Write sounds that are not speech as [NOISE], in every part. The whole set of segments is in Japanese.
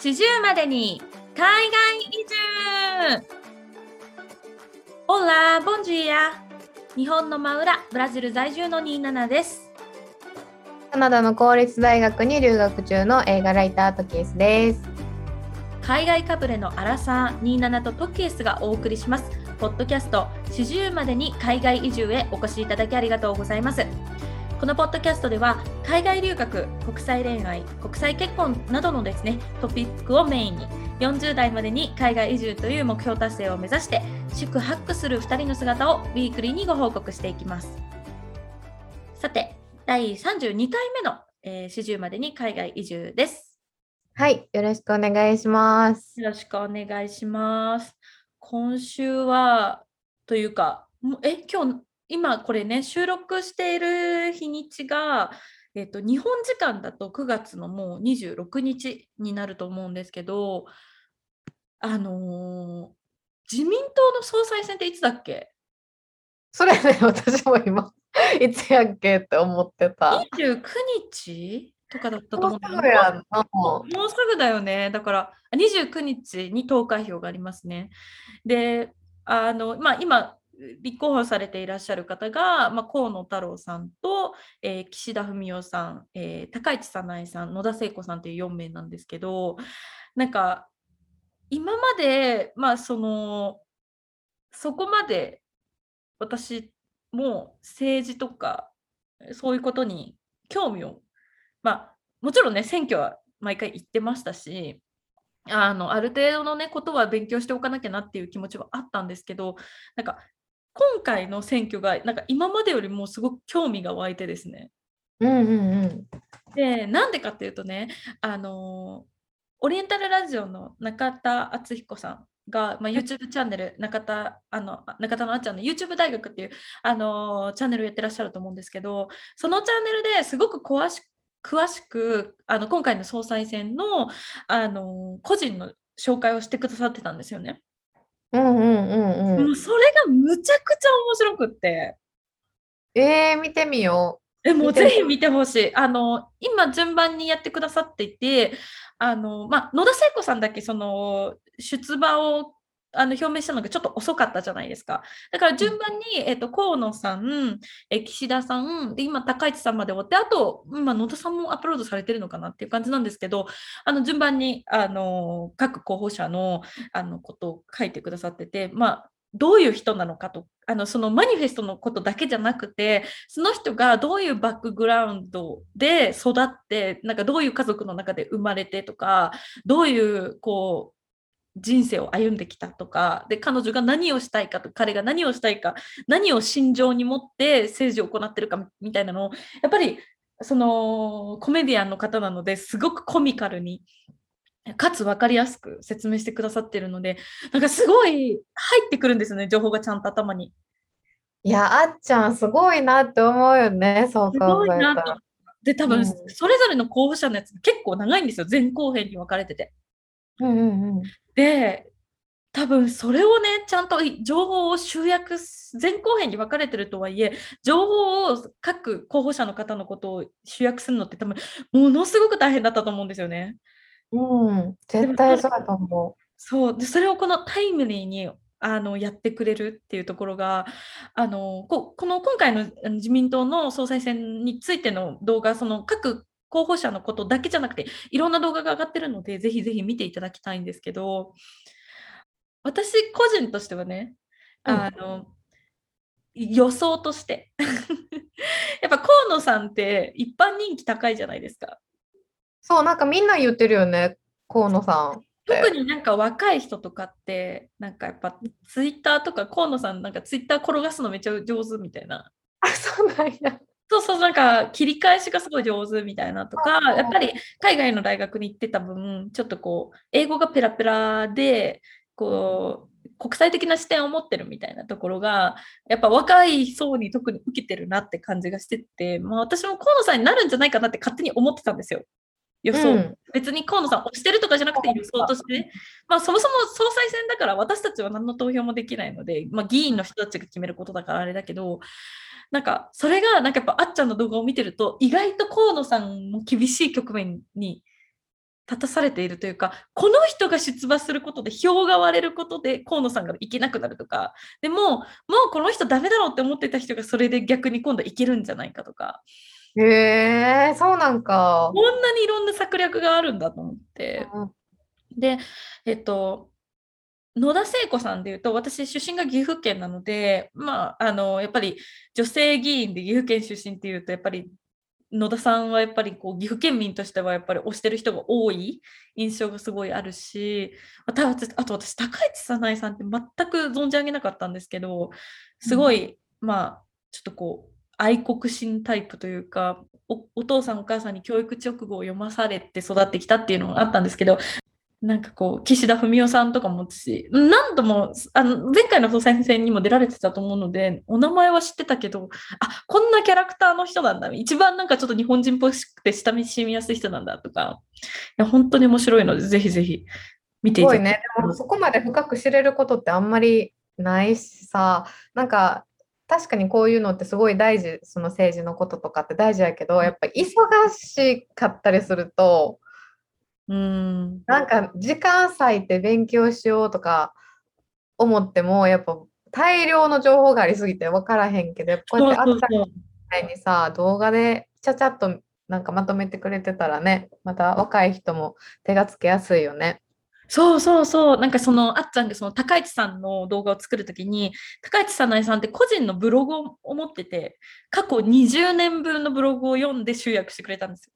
四十までに海外移住。オラボンジーア日本の真裏ブラジル在住の27です。カナダの公立大学に留学中の映画ライタートキエスです。海外かぶれのアラサー27とトキエスがお送りします。ポッドキャスト四十までに海外移住へお越しいただきありがとうございますこのポッドキャストでは海外留学、国際恋愛、国際結婚などのですねトピックをメインに40代までに海外移住という目標達成を目指して宿泊する2人の姿をウィークリーにご報告していきますさて第32回目のえー四十までに海外移住ですはい、よろしくお願いします。よろしくお願いします。今週は、というか、え、今日、今これね、収録している日にちが、えっと、日本時間だと9月のもう26日になると思うんですけど、あのー自民党の総裁選っていつだっけ？それね、私も今、[LAUGHS] いつやっけって思ってた。?29 日とかだったと思もうんだよぐやんな。もうすぐだよね。だからあ29日に投開票がありますね。で、あのまあ、今、立候補されていらっしゃる方が、まあ、河野太郎さんと、えー岸田文雄さん、えー高市早苗さん、野田聖子さんという4名なんですけど、なんか今まで、まあ、そのそこまで私も政治とかそういうことに興味をまあもちろんね選挙は毎回行ってましたしあのある程度のねことは勉強しておかなきゃなっていう気持ちはあったんですけどなんか今回の選挙がなんか今までよりもすごく興味が湧いてですねうんうんうん。でなんでかっていうとねあのオリエンタルラジオの中田敦彦さんが、まあ、YouTube チャンネル中田あの中田のあっちゃんの YouTube 大学っていうあのチャンネルをやってらっしゃると思うんですけどそのチャンネルですごく詳し詳しくあの今回の総裁選のあの個人の紹介をしてくださってたんですよね。うんうんうんうん。もうそれがむちゃくちゃ面白くって。えー、見てみよえもうぜひ見てほしい。あの今順番にやってくださっていて、あのまあ、野田聖子さんだけ？その出馬をあの表明したのがちょっと遅かったじゃないですか。だから順番に、えっと河野さん、え岸田さん、で今高市さんまで終わって、あと、まあ、野田さんもアップロードされてるのかなっていう感じなんですけど、あの順番にあの各候補者のあのことを書いてくださってて、まあ、どういう人なのかとあのそのマニフェストのことだけじゃなくてその人がどういうバックグラウンドで育ってなんかどういう家族の中で生まれてとかどういうこう人生を歩んできたとかで彼女が何をしたいかと彼が何をしたいか何を心情に持って政治を行ってるかみたいなのをやっぱりそのコメディアンの方なのですごくコミカルにかつ分かりやすく説明してくださってるのでなんかすごい入ってくるんですよね情報がちゃんと頭に。う。いや、あっちゃん、すごいなって思うよね、そうす考えたら。。で多分、うんそれぞれの候補者のやつ結構長いんですよ前後編に分かれてて。うんうんうん。で多分それをねちゃんと情報を集約す前後編に分かれてるとはいえ情報を各候補者の方のことを集約するのって多分ものすごく大変だったと思うんですよね。うん、絶対そうだと思そう。でそれをこのタイムリーにあのやってくれるっていうところがあのここの今回の自民党の総裁選についての動画その各候補者のことだけじゃなくていろんな動画が上がってるのでぜひぜひ見ていただきたいんですけど私個人としてはねうんあの、予想として [LAUGHS] やっぱ河野さんって一般人気高いじゃないですか。う。そう、なんかみんな言ってるよね、河野さん。特になんか若い人とかってなんかやっぱツイッターとか河野さんなんかツイッター転がすのめっちゃ上手みたいなあ、そうなんや。そうそうなんか切り返しがすごい上手みたいなとかあやっぱり海外の大学に行ってた分ちょっとこう英語がペラペラでこう国際的な視点を持ってるみたいなところがやっぱ若い層に特に受けてるなって感じがしてて、まあ、私も河野さんになるんじゃないかなって勝手に思ってたんですよ。予想、うん。別に河野さんを推してるとかじゃなくて予想として。ね、まあ、そもそも総裁選だから私たちは何の投票もできないので、まあ、議員の人たちが決めることだからあれだけどなんかそれがなんかやっぱあっちゃんの動画を見てると意外と河野さんも厳しい局面に立たされているというかこの人が出馬することで票が割れることで河野さんがいけなくなるとかでももうこの人ダメだろうって思ってた人がそれで逆に今度いけるんじゃないかとか。へえそうなんか。こんなにいろんな策略があるんだと思って。うん。でえっと野田聖子さんでいうと私出身が岐阜県なのでまああのやっぱり女性議員で岐阜県出身っていうとやっぱり野田さんはやっぱりこう岐阜県民としてはやっぱり推してる人が多い印象がすごいあるしあと私あと私高市早苗さんって全く存じ上げなかったんですけどすごい、まあちょっとこう愛国心タイプというかおお父さんお母さんに教育直後を読まされて育ってきたっていうのがあったんですけどなんかこう岸田文雄さんとかも私何度もあの前回の総裁選にも出られてたと思うのでお名前は知ってたけどあこんなキャラクターの人なんだ一番なんかちょっと日本人っぽくて親しみやすい人なんだとかいや本当に面白いのでぜひぜひ見ていただきすごいね。でもそこまで深く知れることってあんまりないしさ、なんか確かにこういうのってすごい大事、その政治のこととかって大事やけど、やっぱ忙しかったりすると、うんなんか時間割いて勉強しようとか思っても、やっぱ大量の情報がありすぎて分からへんけど、こうやってあったみたいにさ、動画でちゃちゃっとなんかまとめてくれてたらね、また若い人も手がつけやすいよね。そうそうそう、なんかそのあっちゃんがその高市さんの動画を作るときに、高市早苗さんって個人のブログを持ってて、過去20年分のブログを読んで集約してくれたんですよ。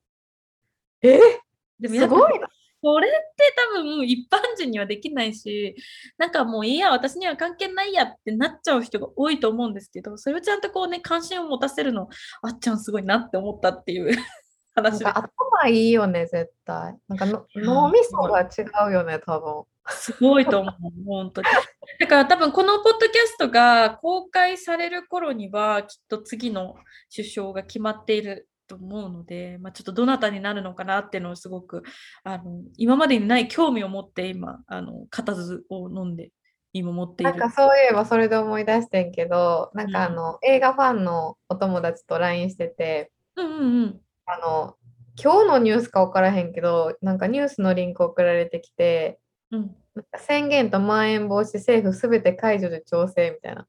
え？でもすごいな。これって多分一般人にはできないし、なんかもういいや、私には関係ないやってなっちゃう人が多いと思うんですけど、それをちゃんとこうね、関心を持たせるの、あっちゃんすごいなって思ったっていう [LAUGHS] 話でか頭いいよね、絶対。なんか脳みそが違うよね、多分。すごいと思う、本当に。だから多分このポッドキャストが公開される頃には、きっと次の首相が決まっていると思うので、まあ、ちょっとどなたになるのかなっていうのをすごくあの今までにない興味を持って今、あの固唾を飲んで今持っている。なんかそういえばそれで思い出してんけど、なんかあの、映画ファンのお友達と LINE してて、うんうんうん。あの、今日のニュースか分からへんけど、なんかニュースのリンク送られてきて、うん、宣言とまん延防止政府すべて解除で調整みたいな。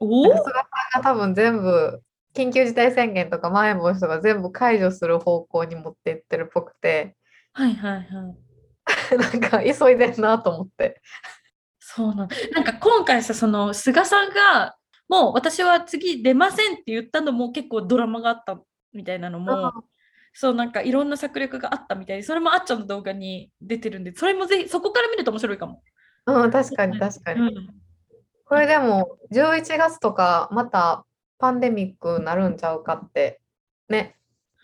おおなんか菅さんが多分全部、緊急事態宣言とかまん延防止とか全部解除する方向に持っていってるっぽくて、はいはいはい。[LAUGHS] なんか急いでんなと思って。そうなんなんか今回さ、その菅さんが、もう私は次出ませんって言ったのも結構ドラマがあったみたいなのも、そうなんかいろんな策略があったみたいで、それもあっちゃんの動画に出てるんで、それもぜひそこから見ると面白いかも。うん、確かに確かに。うんこれでも11月とかまたパンデミックなるんちゃうかってね、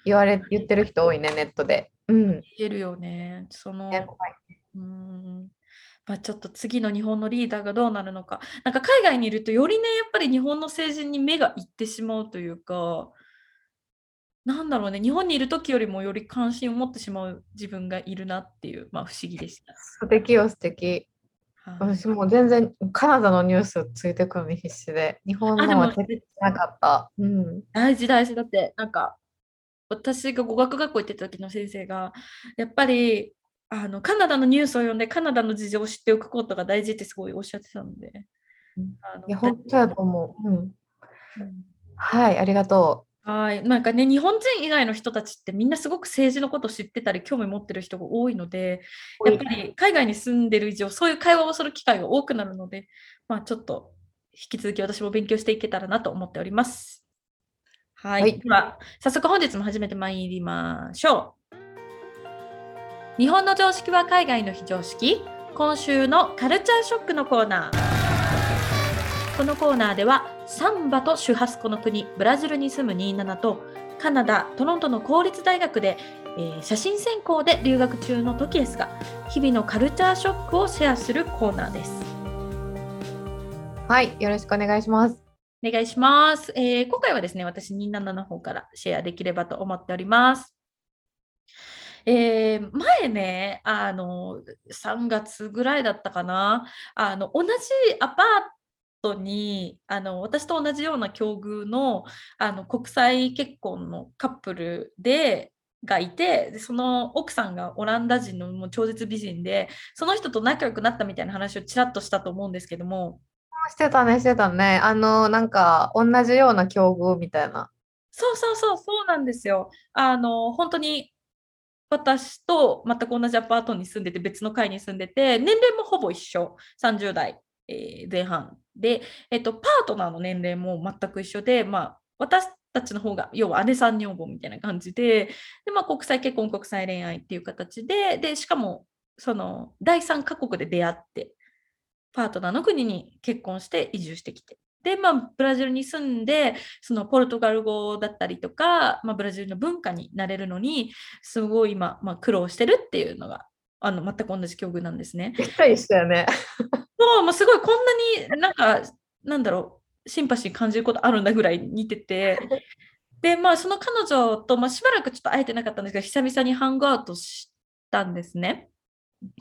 言われ、言ってる人多いね、ネットで。うん。言えるよね。その、んまあ、ちょっと次の日本のリーダーがどうなるのか。なんか海外にいるとよりね、やっぱり日本の政治に目がいってしまうというか、なんだろうね、日本にいる時よりもより関心を持ってしまう自分がいるなっていう、まあ不思議でした。素敵よ、素敵。はい私もう全然カナダのニュースついてくるのに必死で、日本あでものはなかった。うん。大事大事だってなんか私が語学学校行ってた時の先生がやっぱりあのカナダのニュースを読んでカナダの事情を知っておくことが大事ってすごいおっしゃってたのでうんあのいや、本当やと思う。うん。うんはい、ありがとはいなんかね日本人以外の人たちってみんなすごく政治のことを知ってたり興味持ってる人が多いのでう。やっぱり海外に住んでる以上そういう会話をする機会が多くなるのでまあちょっと引き続き私も勉強していけたらなと思っております。はい、はいでは早速本日も始めてまいりましょう。日本の常識は海外の非常識今週のカルチャーショックのコーナー。このコーナーではサンバとシュハスコの国ブラジルに住む27とカナダ・トロントの公立大学で、えー写真専攻で留学中のトキエスが日々のカルチャーショックをシェアするコーナーです。う。はい、よろしくお願いします。お願いします。えー今回はですね、私27の方からシェアできればと思っております。えー前ね、あの、3月ぐらいだったかな、あの、同じアパートに、あの、私と同じような境遇の、あの、国際結婚のカップルで、がいてでその奥さんがオランダ人のもう超絶美人でその人と仲良くなったみたいな話をちらっとしたと思うんですけどもしてたね、してたね。あの、なんか、同じような境遇みたいな。そうそうそうそうなんですよあの本当に私と全く同じアパートに住んでて別の階に住んでて年齢もほぼ一緒30代、えー前半で、えっと、パートナーの年齢も全く一緒で、まあ、私たちの方が要は姉さん女房みたいな感じでで、まあ、国際結婚国際恋愛っていう形ででしかもその第三カ国で出会ってパートナーの国に結婚して移住してきて。で、まあ、ブラジルに住んでそのポルトガル語だったりとか、まあ、ブラジルの文化になれるのにすごい今、まあ、苦労してるっていうのがあの全く同じ境遇なんですね。ぴったりしたよね。そう、もうすごいこんなになんか、なんだろう、シンパシー感じることあるんだぐらい似てて、[LAUGHS] で、まあ、その彼女と、まあ、しばらくちょっと会えてなかったんですけど、久々にハングアウトしたんですね。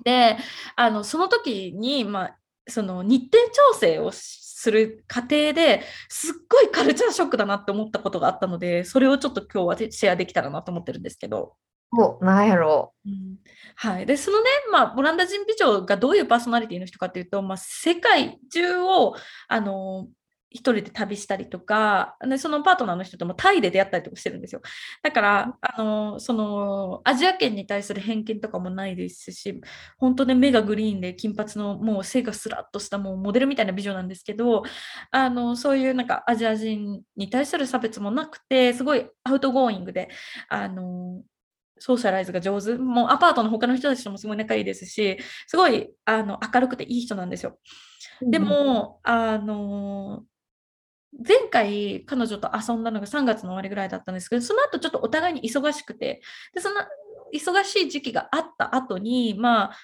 で、あの、その時に、まあ、その日程調整をする過程ですっごいカルチャーショックだなって思ったことがあったので、それをちょっと今日はシェアできたらなと思ってるんですけど。お、なんやろ。うん。はい、でそのね、まあ、オランダ人美女がどういうパーソナリティの人かっていうと、まあ、世界中をあの一人で旅したりとかでそのパートナーの人ともタイで出会ったりとかしてるんですよ。だからあのそのアジア圏に対する偏見とかもないですし本当ね目がグリーンで金髪のもう背がスラッとしたもうモデルみたいな美女なんですけどあのそういうなんかアジア人に対する差別もなくてすごい outgoing であの socialize が上手、もうアパートの他の人たちともすごい仲いいですし、すごいあの明るくていい人なんですよ。う。でも、あの前回彼女と遊んだのが3月の終わりぐらいだったんですけど、その後ちょっとお互いに忙しくて、でその忙しい時期があった後に、まあ、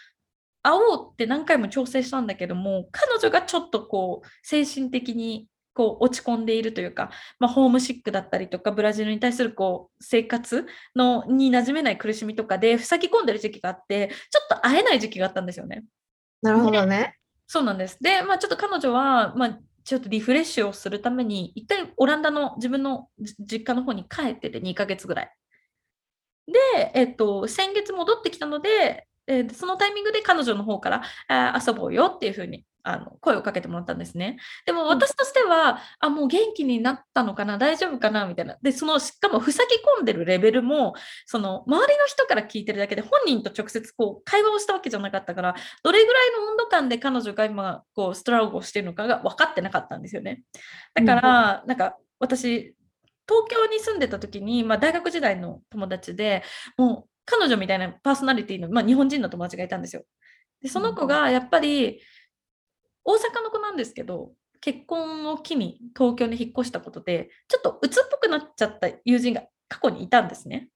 会おうって何回も調整したんだけども、彼女がちょっとこう、精神的にこう落ち込んでいるというか、まあ、ホームシックだったりとか、ブラジルに対するこう生活のに馴染めない苦しみとかで、塞ぎ込んでる時期があって、ちょっと会えない時期があったんですよね。なるほどね。そうなんです。で、まあ、ちょっと彼女は、まあ、ちょっとリフレッシュをするために、一回オランダの自分のじ実家の方に帰ってて2ヶ月ぐらい。で、えっと、先月戻ってきたので、えーそのタイミングで彼女の方からあー遊ぼうよっていうふうにあの声をかけてもらったんですね。でも私としては、あ、もう元気になったのかな、大丈夫かなみたいな。で、そのしかも塞ぎ込んでるレベルも、その周りの人から聞いてるだけで、本人と直接こう会話をしたわけじゃなかったから、どれぐらいの温度感で彼女が今こうストラゴをしてるのかが分かってなかったんですよね。だから、なんか私東京に住んでた時に、まあ、大学時代の友達でもう彼女みたいなパーソナリティの、まあ、日本人の友達がいたんですよ。でその子がやっぱり大阪の子なんですけど結婚を機に東京に引っ越したことでちょっと鬱っぽくなっちゃった友人が過去にいたんですね。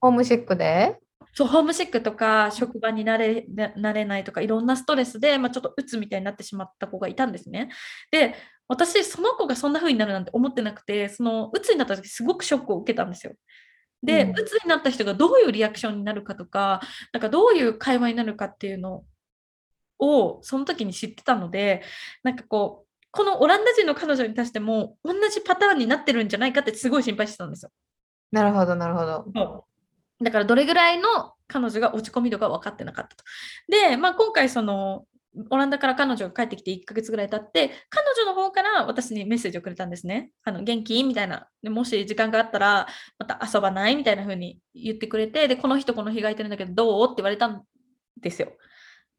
ホームシックで？そうホームシックとか職場になれななれないとかいろんなストレスで、まあ、ちょっと鬱みたいになってしまった子がいたんですね。で私その子がそんな風になるなんて思ってなくてその鬱になった時すごくショックを受けたんですよ。で、うん鬱になった人がどういうリアクションになるかとかなんかどういう会話になるかっていうのをその時に知ってたのでなんかこうこのオランダ人の彼女に対しても同じパターンになってるんじゃないかってすごい心配してたんですよ。なるほど、なるほど。だからどれぐらいの彼女が落ち込み度が分かってなかったと。で、まあ、今回そのオランダから彼女が帰ってきて1ヶ月ぐらい経って彼女の方から私にメッセージをくれたんですね。あの元気？みたいなで。もし時間があったらまた遊ばない？みたいな風に言ってくれてでこの人この日が空いてるんだけどどう？って言われたんですよ。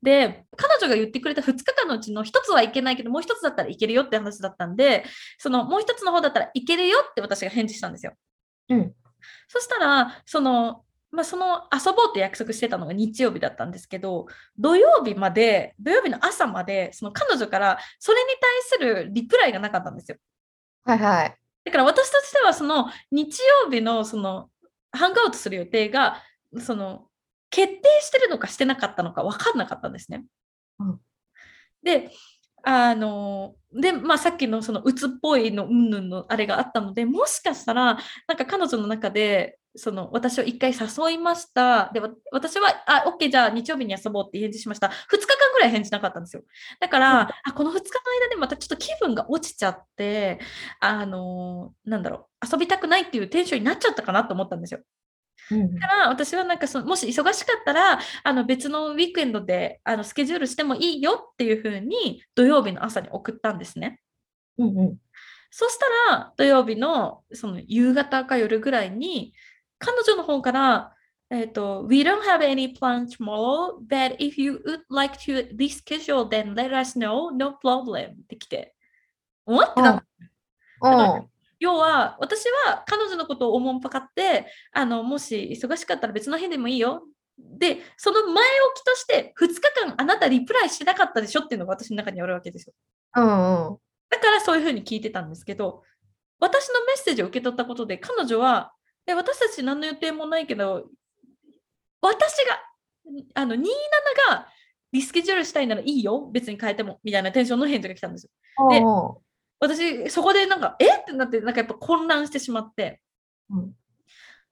で彼女が言ってくれた2日間のうちの1つはいけないけどもう1つだったらいけるよって話だったんでそのもう1つの方だったらいけるよって私が返事したんですよ。うん。そしたら、その、まあ、その遊ぼうって約束してたのが日曜日だったんですけど、土曜日まで、土曜日の朝まで、その彼女からそれに対するリプライがなかったんですよ。はいはい。だから私としては、その日曜日のそのハングアウトする予定が、その決定してるのかしてなかったのか分かんなかったんですね。うんで、あので、まあ、さっきのその鬱っぽいのうんぬんのあれがあったのでもしかしたらなんか彼女の中でその私を一回誘いました。でわ私はあ OK じゃあ日曜日に遊ぼうって返事しました。2日間ぐらい返事なかったんですよ。だから、うん。あこの2日の間でまたちょっと気分が落ちちゃってあのなんだろう遊びたくないっていうテンションになっちゃったかなと思ったんですよ。うん。だから私はなんかそのもし忙しかったらあの別のウィークエンドであのスケジュールしてもいいよっていうふうに土曜日の朝に送ったんですね。うんうん。そしたら土曜日のその夕方か夜ぐらいに彼女の方から、えっと We don't have any plans tomorrow, but if you would like to reschedule, then let us know, no problem. って来て。おっ？てた。うん。要は私は彼女のことをおもんぱかってあのもし忙しかったら別の日でもいいよ。でその前置きとして2日間あなたリプライしてなかったでしょっていうのが私の中にあるわけですよ。うんうん。だからそういうふうに聞いてたんですけど私のメッセージを受け取ったことで彼女はえ私たち何の予定もないけど私があの27がリスケジュールしたいならいいよ別に変えてもみたいなテンションの返事が来たんですよ。でうん。私そこでなんかえ？ってなってなんかやっぱ混乱してしまって。うん。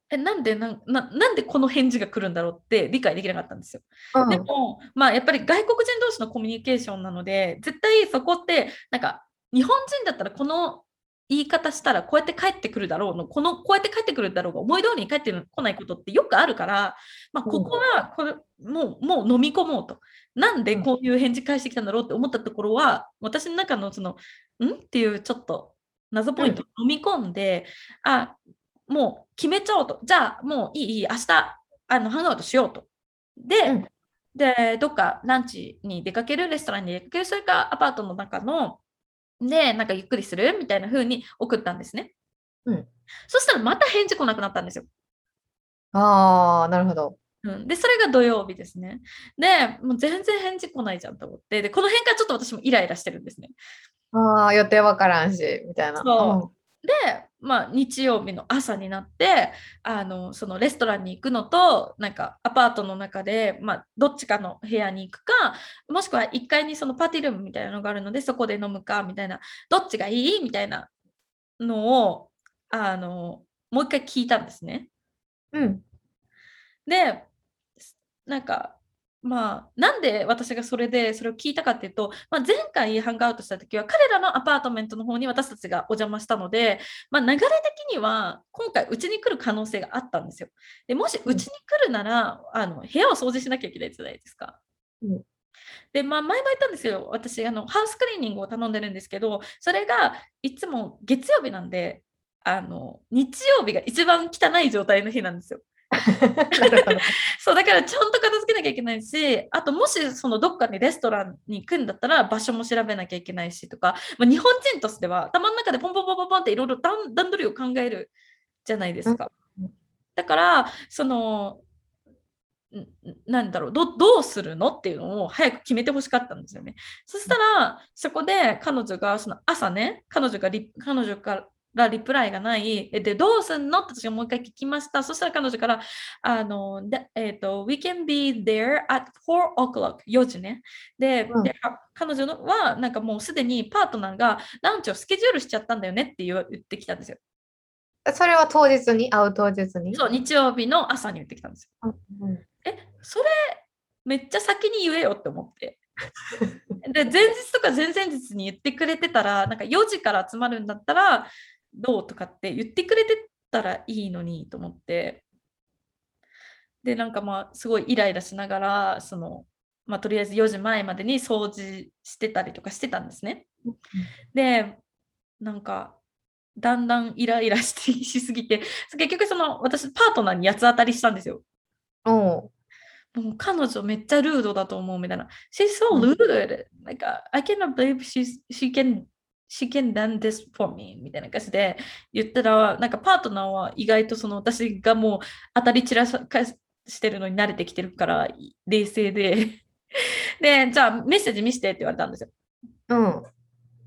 えなんでなんななんでこの返事が来るんだろうって理解できなかったんですよ。うん。でも、まあ、やっぱり外国人同士のコミュニケーションなので絶対そこってなんか日本人だったらこの言い方したらこうやって帰ってくるだろうのこのこうやって帰ってくるだろうが思い通りに帰ってこないことってよくあるから、まあ、ここはこれもうもう飲み込もうと。なんでこういう返事返してきたんだろうって思ったところは私の中のそのん？っていうちょっと謎ポイントを飲み込んで、あもう決めちゃおうと。じゃあもういいいい明日あのハングアウトしようと。で、うん。でどっかランチに出かけるレストランに出かけるそれかアパートの中のでなんかゆっくりする？みたいな風に送ったんですね、うんそしたらまた返事来なくなったんですよああ、なるほど。うん、で、それが土曜日ですね。で、もう全然返事来ないじゃんと思って、で、この辺からちょっと私もイライラしてるんですね。ああ、予定わからんし、みたいな。そで、まあ、日曜日の朝になって、あの、そのレストランに行くのと、なんかアパートの中で、まあ、どっちかの部屋に行くか、もしくは1階にそのパーティールームみたいなのがあるので、そこで飲むか、みたいな、どっちがいいみたいなのを、あの、もう一回聞いたんですね。うん。うん。で、なんか、まあ、なんで私がそれでそれを聞いたかっていうと、まあ、前回ハンガーアウトした時は彼らのアパートメントの方に私たちがお邪魔したので、まあ、流れ的には今回うちに来る可能性があったんですよ。でもしうんうちに来るなら、あの部屋を掃除しなきゃいけないじゃないですか。うんで、まあ、前も言ったんですけど、私あの、ハウスクリーニングを頼んでるんですけど、それがいつも月曜日なんで、あの日曜日が一番汚い状態の日なんですよ。[LAUGHS] そうだからちゃんと片付けなきゃいけないしあともしそのどっかにレストランに行くんだったら場所も調べなきゃいけないしとか、まあ、日本人としては頭の中でポンポンポンポンポンっていろいろ段段取りを考えるじゃないですかうん。だからそのんなんだろうどどうするのっていうのを早く決めてほしかったんですよね。そしたらそこで彼女がその朝ね彼女がリ彼女からリプライがない。えで、どうすんの？って私がもう一回聞きました。そしたら彼女から、あの、でえっ、と、We can be there at 4 o'clock、4時ね。で、うんであ彼女のは、なんかもうすでにパートナーがランチをスケジュールしちゃったんだよねって言ってきたんですよ。それは当日に？会う当日に？そう、日曜日の朝に言ってきたんですよ。うんうんえ、それ、めっちゃ先に言えよって思って。で、前日とか前々日に言ってくれてたら、なんか4時から集まるんだったら、どうとかって言ってくれてたらいいのにと思って。で、なんかまあ、すごいイライラしながら、その、まあ、とりあえず4時前までに掃除してたりとかしてたんですね。で、なんか、だんだんイライラしてしすぎて、[LAUGHS] 結局その、私、パートナーに八つ当たりしたんですよ。おうもう彼女めっちゃルードだと思うみたいな。She's so うん rude. Like, I cannot believe she's, she can, she can done this for me みたいな感じで言ったら、なんかパートナーは意外とその私がもう当たり散らかしてるのに慣れてきてるから冷静で。[LAUGHS] で、じゃあメッセージ見せてって言われたんですよ。うん。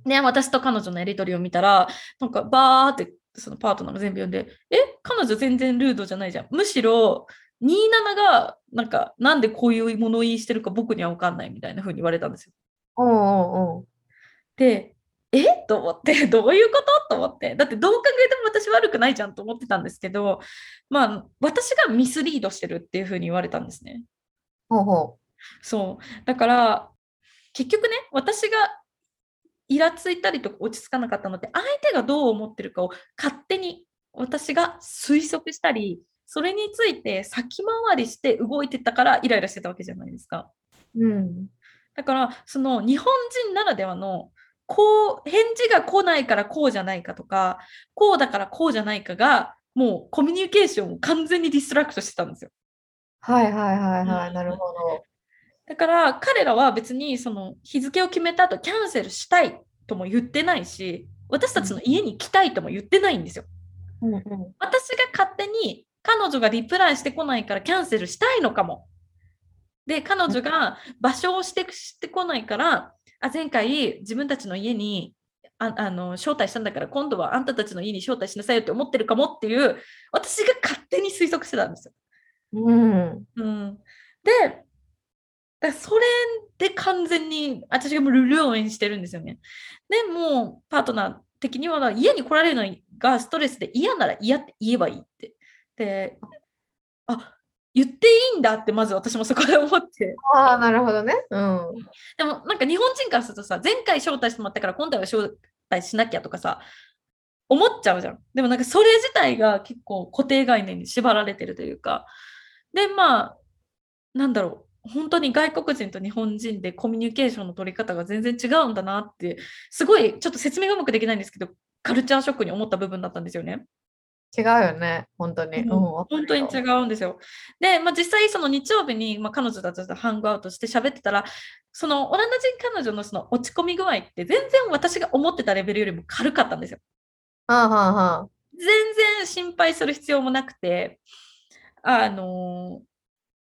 ね、私と彼女のやりとりを見たら、なんかバーってそのパートナーが全部読んで、え、彼女全然ルードじゃないじゃん。むしろ、27が、なんか、なんでこういう物言いしてるか僕には分かんないみたいな風に言われたんですよ。おうおうおうで、え？[LAUGHS] と思って、[LAUGHS] どういうこと？と思って。だってどう考えても私悪くないじゃんと思ってたんですけど、まあ、私がミスリードしてるっていう風に言われたんですね。ほうほそう。だから、結局ね、私がイラついたりとか落ち着かなかったのって、相手がどう思ってるかを勝手に私が推測したり、それについて先回りして動いてたからイライラしてたわけじゃないですか。うん。だからその日本人ならではのこう返事が来ないからこうじゃないかとかこうだからこうじゃないかがもうコミュニケーションを完全に distract してたんですよ。はいはいはいはい。うんなるほど。だから彼らは別にその日付を決めた後キャンセルしたいとも言ってないし私たちの家に来たいとも言ってないんですよ。うんうん。私が勝手に彼女がリプライしてこないからキャンセルしたいのかも。で、彼女が場所をしてしてこないから、あ前回自分たちの家にああの招待したんだから今度はあんたたちの家に招待しなさいよって思ってるかもっていう私が勝手に推測してたんですよ。うん。うん、で、だそれで完全に私がもうルルオンしてるんですよね。でもパートナー的には家に来られるのがストレスで嫌なら嫌って言えばいいって。で、あ言っていいんだってまず私もそこで思って。ああ、なるほどね。うん。でもなんか日本人からするとさ、前回招待してもらったから今回は招待しなきゃとかさ、思っちゃうじゃん。でもなんかそれ自体が結構固定概念に縛られてるというか。で、まあ、なんだろう。本当に外国人と日本人でコミュニケーションの取り方が全然違うんだなって、すごいちょっと説明がうまくできないんですけど、カルチャーショックに思った部分だったんですよね。違うよね。本当に。うん本当に違ようんですよ。で、まあ、実際その日曜日に、まあ、彼女たちとハングアウトして喋ってたら、そのオランダ人彼女のその落ち込み具合って全然私が思ってたレベルよりも軽かったんですよ。はあはあはあ。全然心配する必要もなくて、あの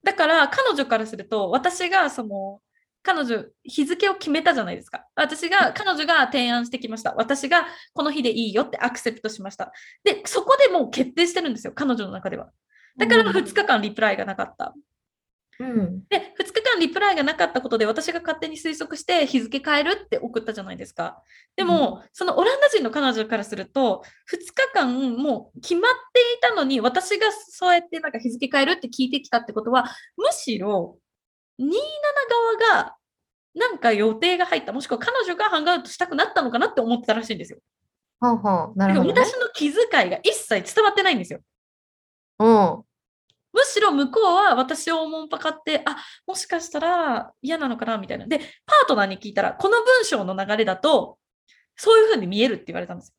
だから彼女からすると私がその彼女日付を決めたじゃないですか。私が彼女が提案してきました。私がこの日でいいよってアクセプトしました。で、そこでもう決定してるんですよ、彼女の中では。だからうん2日間リプライがなかった。うん。で、2日間リプライがなかったことで私が勝手に推測して日付変えるって送ったじゃないですか。でも、そのオランダ人の彼女からすると、2日間もう決まっていたのに、私がそうやってなんか日付変えるって聞いてきたってことは、むしろ27側がなんか予定が入った、もしくは彼女がハングアウトしたくなったのかなって思ってたらしいんですよ。はあはあ。なだるほど、ね。私の気遣いが一切伝わってないんですよ。うん。むしろ向こうは私をおもんぱかって、あもしかしたら嫌なのかなみたいな。で、パートナーに聞いたら、この文章の流れだと、そういうふうに見えるって言われたんですよ。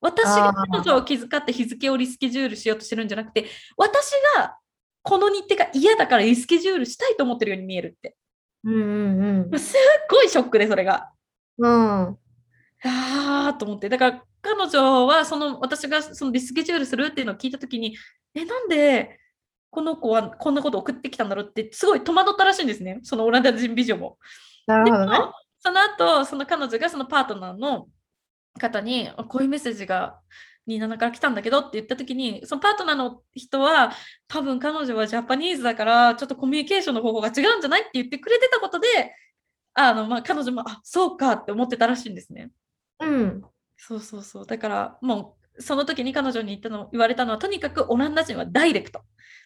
私が彼女を気遣って日付をリスケジュールしようとしてるんじゃなくて、私がこの日程が嫌だからリスケジュールしたいと思ってるように見えるって。うんうんすっごいショックで、それが。うん。うん。あーと思って。だから彼女はその私がそのリスケジュールするっていうのを聞いたときに、え、なんでこの子はこんなこと送ってきたんだろうってすごい戸惑ったらしいんですね。そのオランダ人美女も。でなるほどね。もその後、その彼女がそのパートナーの方に、あこういうメッセージが27から来たんだけどって言ったときに、そのパートナーの人は、多分彼女はジャパニーズだから、ちょっとコミュニケーションの方法が違うんじゃないって言ってくれてたことで、あのまあ、彼女も、あそうかって思ってたらしいんですね。うん。そうそうそう。だから、もう、その時に彼女に言ったの言われたのは、とにかくオランダ人はダイレクト。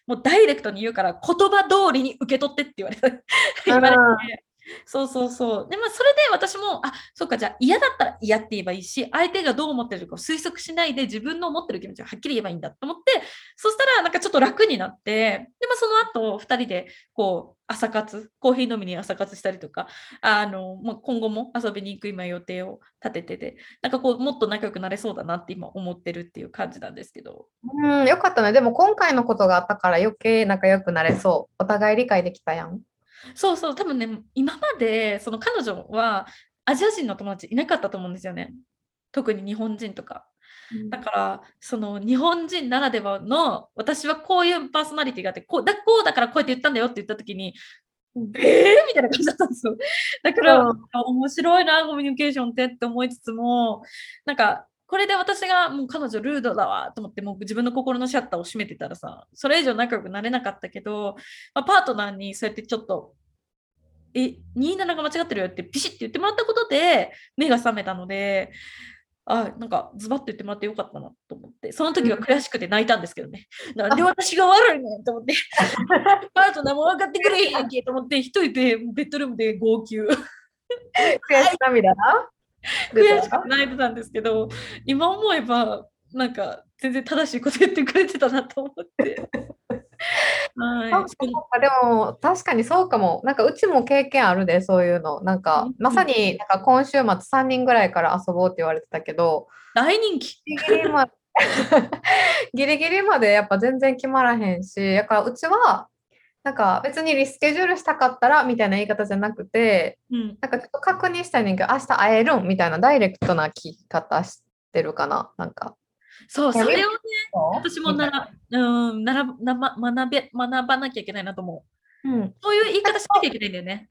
もうダイレクトに言うから、言葉通りに受け取ってって言われた。[LAUGHS] 言われて。[LAUGHS] そうそうそう。で、まあ、それで私も、あ、そっか、じゃあ嫌だったら嫌って言えばいいし、相手がどう思ってるかを推測しないで自分の思ってる気持ちをはっきり言えばいいんだと思って、そしたらなんかちょっと楽になって、で、まあ、その後、二人で、こう、朝活、コーヒー飲みに朝活したりとか、あの、まあ、今後も遊びに行く今予定を立ててて、なんかこう、もっと仲良くなれそうだなって今思ってるっていう感じなんですけど。うん、よかったね。でも今回のことがあったから余計仲良くなれそう。お互い理解できたやん。そうそう、多分ね、今までその彼女はアジア人の友達いなかったと思うんですよね。特に日本人とか。だから、その日本人ならではの、私はこういうパーソナリティがあって、こうだこうだからこうやって言ったんだよって言ったときに、うんえーみたいな感じだったんですよ。だから、うんあ面白いな、コミュニケーションってって思いつつも、なんか、これで私がもう彼女ルードだわと思ってもう自分の心のシャッターを閉めてたらさそれ以上仲良くなれなかったけど、まあ、パートナーにそうやってちょっと「え27が間違ってるよ」ってピシッて言ってもらったことで目が覚めたのであなんかズバッと言ってもらってよかったなと思ってその時は悔しくて泣いたんですけどね、なんで私が悪いねんと思って。[LAUGHS] パートナーも分かってくれへんやんけと思って一人でベッドルームで号泣。悔し涙な。[LAUGHS] 悔しくて泣いてたんですけど今思えばなんか全然正しいこと言ってくれてたなと思って。[LAUGHS] はい。でも確かにそうかも。なんかうちも経験あるで、そういうの。なんかうんまさになんか今週末3人ぐらいから遊ぼうって言われてたけど、大人気。ギリギリまで [LAUGHS] ギリギリまでやっぱ全然決まらへんし、だからうちはなんか別にリスケジュールしたかったらみたいな言い方じゃなくて、うん。なんかちょっと確認したいねんけど、明日会えるんみたいなダイレクトな聞き方してるかな。なんか。そう、それをね、私私もなら、うん、ならなま学べ学ばなきゃいけないなと思う。うん、そういう言い方しなきゃいけないんだよね。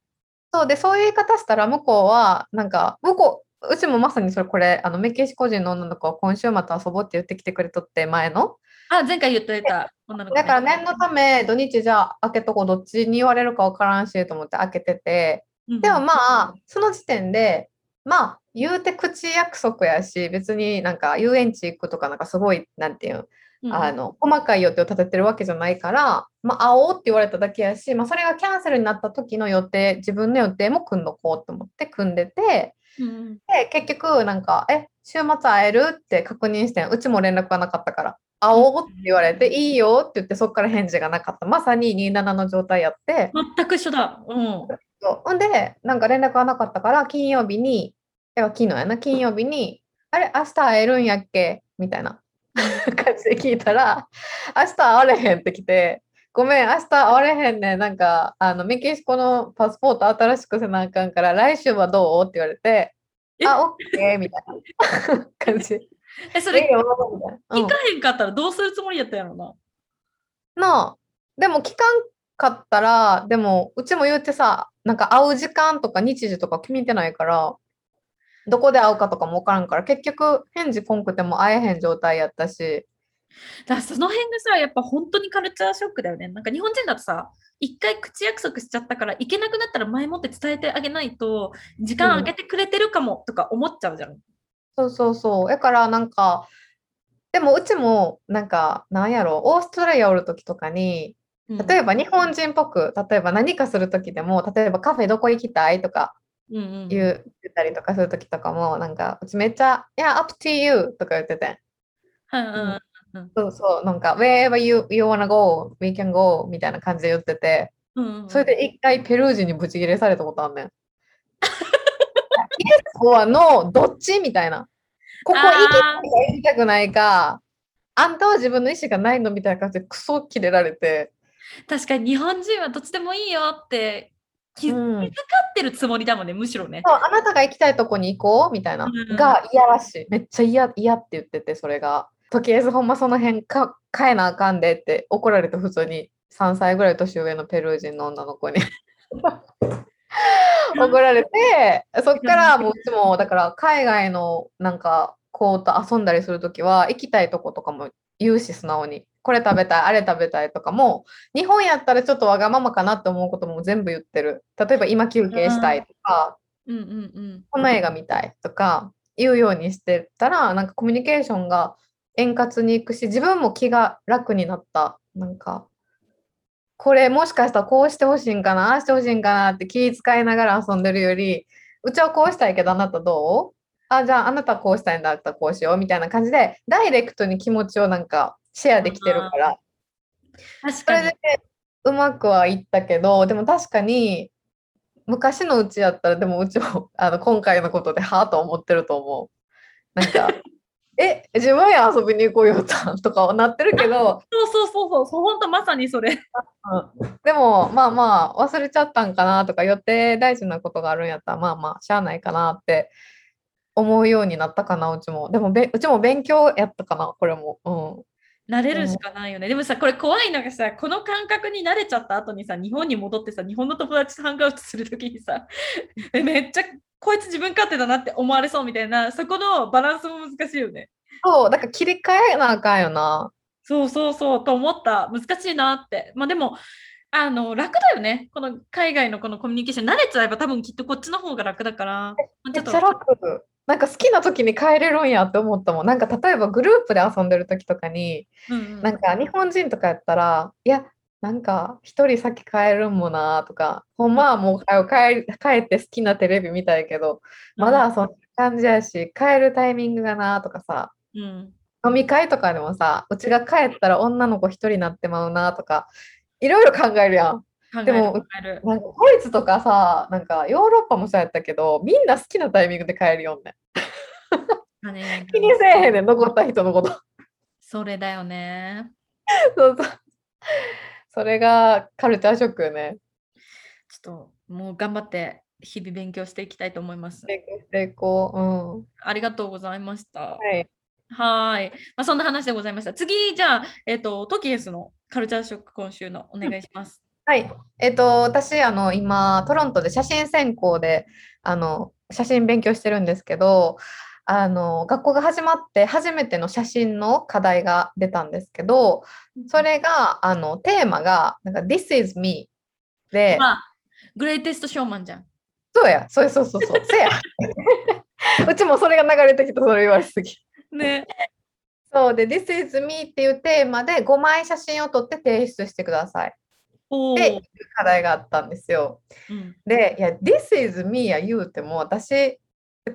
そうで、そういう言い方したら向こうは、なんか、向こう、うちもまさにそれ、これ、あのメキシコ人の女の子は今週末遊ぼうって言ってきてくれとって、前の。あ、前回言ってた女の子、ね。だから念のため、土日じゃあ開けとこう、どっちに言われるかわからんしと思って開けてて、うんでもまあ、その時点で、まあ、言うて口約束やし、別になんか遊園地行くとか、なんかすごい、なんていうの、うんあの細かい予定を立ててるわけじゃないから、まあ、会おうって言われただけやし、まあ、それがキャンセルになった時の予定、自分の予定も組んどこうと思って組んでて、うんで、結局、なんか、え、週末会える？って確認してん、うちも連絡がなかったから、会おうって言われて、いいよって言って、そこから返事がなかった。まさに27の状態やって、全く一緒だ。うん。ほんで、なんか連絡がなかったから、金曜日に、いや昨日やな、金曜日に、あれ、明日会えるんやっけみたいな感じで聞いたら、明日会われへんって来て、ごめん、明日会われへんねん。なんか、あの、メキシコのパスポート新しくせなあかんから、来週はどう？って言われて、え？あ、オッケーみたいな [LAUGHS] 感じ。[LAUGHS] え、それ、聞かへんかったらどうするつもりやったんやろな。なあ、でも聞かんかったら、でもうちも言ってさ、なんか会う時間とか日時とか決めてないから、どこで会うかとかも分からんから、結局返事こんくても会えへん状態やったし、だその辺がさ、やっぱ本当にカルチャーショックだよね。なんか日本人だとさ、一回口約束しちゃったから、行けなくなったら前もって伝えてあげないと、時間空けてくれてるかもとか思っちゃうじゃん。そうそうそう。だからなんか、でもうちもなんか、なんやろ、オーストラリアおる時とかに、例えば日本人っぽく、例えば何かする時でも、例えばカフェどこ行きたいとかうんうん、言う言ったりとかする時とかも、なんか、うちめっちゃ、いや、up to you とか言ってて。うんうんそうそう、なんか、wherever you, you wanna go, we can go みたいな感じで言ってて、うんうんそれで一回ペルー人にブチギレされたことあんねん。イエスはノー、どっちみたいな。ここ行きたいか行きたくないか、あんたは自分の意思がないのみたいな感じでクソキレられて、確かに日本人はどっちでもいいよって気,、うん気遣ってるつもりだもんね、むしろね。そうあなたが行きたいとこに行こうみたいな、うんが嫌らしい。めっちゃ嫌嫌って言ってて、それが。とりあえずほんまその辺か変えなあかんでって怒られて普通に3歳ぐらい年上のペルー人の女の子に [LAUGHS] 怒られて、そっからもううちもだから海外のなんか子と遊んだりするときは行きたいとことかも言うし素直に。これ食べたい、あれ食べたいとかも、日本やったらちょっとわがままかなって思うことも全部言ってる。例えば今休憩したいとか、うんうんうん。この映画見たいとか言うようにしてたら、なんかコミュニケーションが円滑にいくし、自分も気が楽になった。なんか、これもしかしたらこうしてほしいんかな、ああしてほしいんかなって気遣いながら遊んでるより、うちはこうしたいけどあなたどう？あ、じゃああなたはこうしたいんだったらこうしようみたいな感じで、ダイレクトに気持ちをなんかシェアできてるから、確かにそれで。うまくはいったけど、でも確かに昔のうちやったら、でもうちもあの今回のことではぁと思ってると思う。なんか、え、自分や遊びに行こうよたとかはなってるけど、そうそうそうそう、そう本当まさにそれ。うんでもまあまあ忘れちゃったんかなとか予定大事なことがあるんやったらまあまあしゃあないかなって思うようになったかなうちも。でもべうちも勉強やったかなこれも。うん慣れるしかないよね。でもさ、これ怖いのがさ、この感覚に慣れちゃった後にさ、日本に戻ってさ、日本の友達とハングアウトするときにさ、[LAUGHS] えめっちゃこいつ自分勝手だなって思われそうみたいな、そこのバランスも難しいよね。そう、だから切り替えなあかんよな。そうそうそうと思った。難しいなって。まあでも、あの楽だよね。この海外のこのコミュニケーション慣れちゃえば多分きっとこっちの方が楽だから。ちょっとめっちゃ楽。なんか好きな時に帰れるんやって思ったもん。なんか例えばグループで遊んでる時とかに、うんうんなんか日本人とかやったら、いや、なんか一人先帰るんもなとか、ほんまはもう帰り帰って好きなテレビ見たいけど、まだ遊んでる感じやし、帰るタイミングがなとかさ、うん飲み会とかでもさ、うちが帰ったら女の子一人になってまうなとか、いろいろ考えるやん。でも。なんかドイツとかさ、なんかヨーロッパもそうやったけど、みんな好きなタイミングで帰るよね。[LAUGHS] 気にせえへんねん、残った人のこと。それだよね。そうそう。それがカルチャーショックよね。ちょっともう頑張って日々勉強していきたいと思います。成功う。うん。ありがとうございました。はい。はーい。まあ、そんな話でございました。次、じゃあ、えっ、と、トキエスのカルチャーショック今週のお願いします。はい。えっと、私、あの、今、トロントで写真専攻で、あの、写真勉強してるんですけど、あの、学校が始まって初めての写真の課題が出たんですけど、それが、あの、テーマが、なんか、This is me で、まあ、グレイテストショーマンじゃん。そうや、そうそうそうそう、せや。[LAUGHS] うちもそれが流れてきた、それ言われすぎ。ね。そうで、This is me っていうテーマで5枚写真を撮って提出してください。おで、ー課題があったんですよ。うん。で、いや、This is me や言うても、私、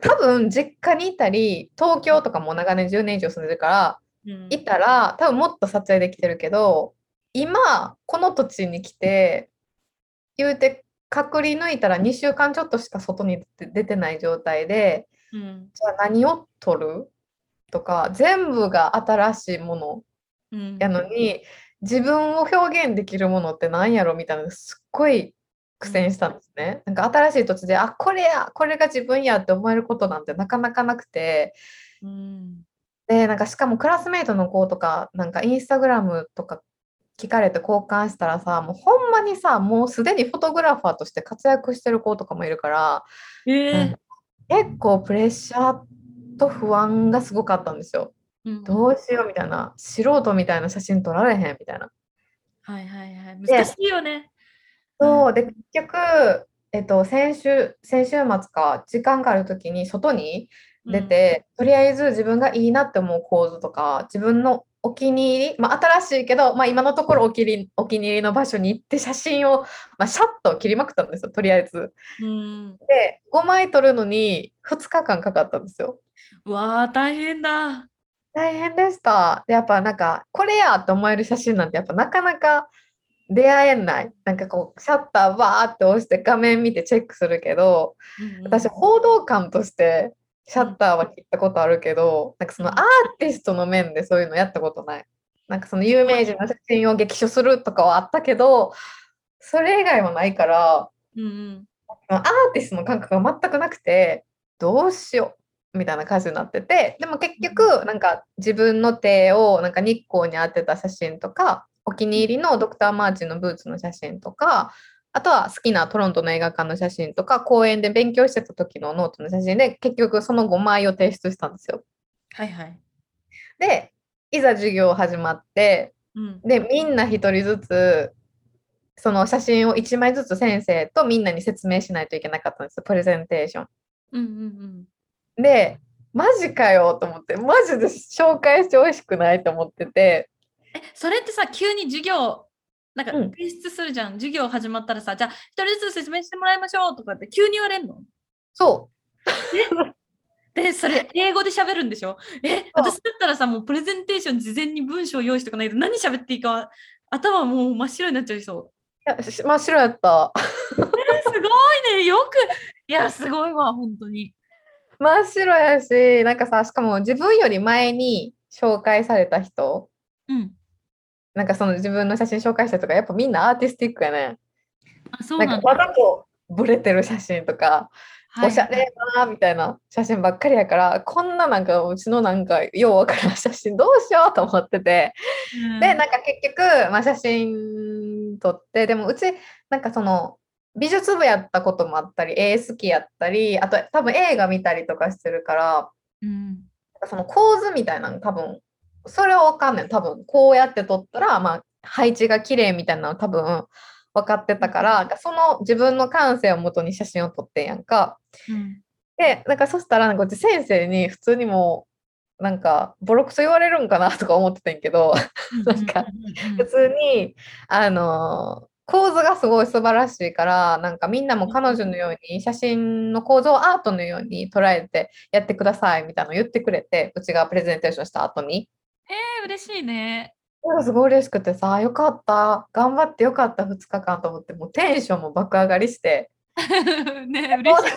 多分実家にいたり、東京とかも長年10年以上住んでるから、うんいたら、多分もっと撮影できてるけど、今、この土地に来て、言うて、隔離抜いたら2週間ちょっとしか外に出てない状態で、うん。じゃあ何を撮る？とか、全部が新しいものうん。やのに、自分を表現できるものって何やろみたいなのすっごい苦戦したんですね。なんか新しい土地で、あ、これや、これが自分やって思えることなんてなかなかなくて、うん。で、なんかしかもクラスメートの子とか、なんかインスタグラムとか聞かれて交換したらさ、もうほんまにさ、もうすでにフォトグラファーとして活躍してる子とかもいるから、えー結構プレッシャーと不安がすごかったんですよ。うんどうしようみたいな、素人みたいな写真撮られへんみたいな。はいはいはい。で難しいよね。そうで結局、えっと、先週先週末か時間がある時に外に出て、とりあえず自分がいいなって思う構図とか自分のお気に入り、まあ、新しいけど、まあ、今のところお気に入りお気に入りの場所に行って写真を、まあ、シャッと切りまくったんですよとりあえず。うん。で5枚撮るのに2日間かかったんですよ。うわあ、大変だ。大変でした。でやっぱなんかこれやと思える写真なんてやっぱなかなか出会えない。なんかこうシャッターバーって押して画面見てチェックするけどうん私報道官としてシャッターは切ったことあるけどなんかそのアーティストの面でそういうのやったことない。なんかその有名人の写真を激写するとかはあったけどそれ以外はないからうんうん。アーティストの感覚が全くなくてどうしようみたいな感じになっててでも結局なんか自分の手をなんか日光に当てた写真とかお気に入りのドクター・マーチンのブーツの写真とかあとは好きなトロントの映画館の写真とか公園で勉強してた時のノートの写真で結局その5枚を提出したんですよ。はいはい。でいざ授業始まってうん。でみんな一人ずつその写真を1枚ずつ先生とみんなに説明しないといけなかったんですよプレゼンテーション。うんうんで、マジかよと思って、マジで紹介してほしくないと思ってて、え、それってさ、急に授業、なんかうん提出するじゃん。授業始まったらさ、じゃあ、一人ずつ説明してもらいましょうとかって急に言われるの？そ [LAUGHS] で、それ、英語で喋るんでしょ？え、私だったらさ、もうプレゼンテーション事前に文章を用意しておかないと何喋っていいか、頭もう真っ白になっちゃいそう。う。いやし真っ白やった。えすごいね。よく、いや、すごいわ、本当に。真っ白やし、なんかさ、しかも自分より前に紹介された人、うん。なんかその自分の写真紹介した人がやっぱみんなアーティスティックやね。あ、そうななんんだ。かわざとブレてる写真とか、はいおしゃれなみたいな写真ばっかりやから、こんななんかうちのなんかようわからん写真どうしようと思ってて。うんでなんか結局、まあ、写真撮ってでもうちなんかその美術部やったこともあったり絵好きやったりあと多分映画見たりとかしてるからうん。その構図みたいなの多分それは分かんない多分こうやって撮ったら、まあ、配置が綺麗みたいなの多分分かってたからその自分の感性をもとに写真を撮ってんやんか。うん。でなんかそしたらなんかうち先生に普通にもうなんかボロクソ言われるんかなとか思ってたんやけどなんか普通に、あの構図がすごい素晴らしいから、なんかみんなも彼女のように写真の構造をアートのように捉えてやってくださいみたいなの言ってくれて、うちがプレゼンテーションした後に。えー、嬉しいね。すごい嬉しくてさ、よかった、頑張ってよかった2日間と思って、もうテンションも爆上がりして。[LAUGHS] ね嬉しい。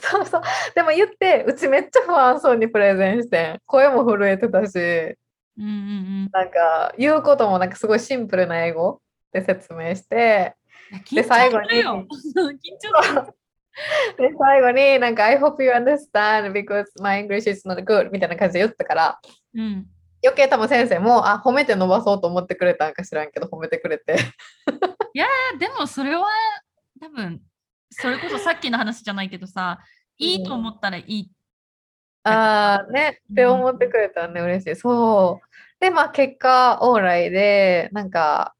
そうそう。でも言って、うちめっちゃ不安そうにプレゼンして、声も震えてたし、うんうんうん。なんか言うこともなんかすごいシンプルな英語で説明して、緊張最後に。[LAUGHS] [LAUGHS] で、最後になんか I hope you understand because my English is not good みたいな感じで言ったから、うん。余計多分先生も、あ、褒めて伸ばそうと思ってくれたんか知らんけど、褒めてくれて。でもそれは多分それこそさっきの話じゃないけどさ、いいと思ったらいい。ああ、ね、って思ってくれたらね、嬉しい。そう。で、まあ結果、オーライで、なんか、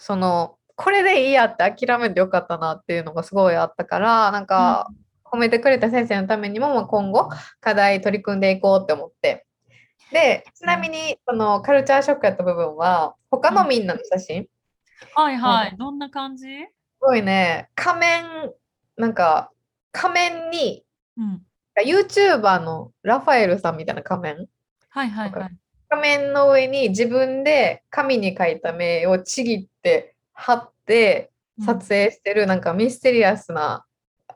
その、これでいいやって諦めてよかったなっていうのがすごいあったから、なんか、褒めてくれた先生のためにも、まあ、今後、課題取り組んでいこうって思って。で、ちなみに、その、カルチャーショックやった部分は、他のみんなの写真、すはいはい。どんな感じ？ごいね、仮面、なんか、仮面に、うん。YouTuber のラファエルさんみたいな仮面？はいはいはい。仮面の上に自分で紙に書いた目をちぎって貼って撮影してるなんかミステリアスな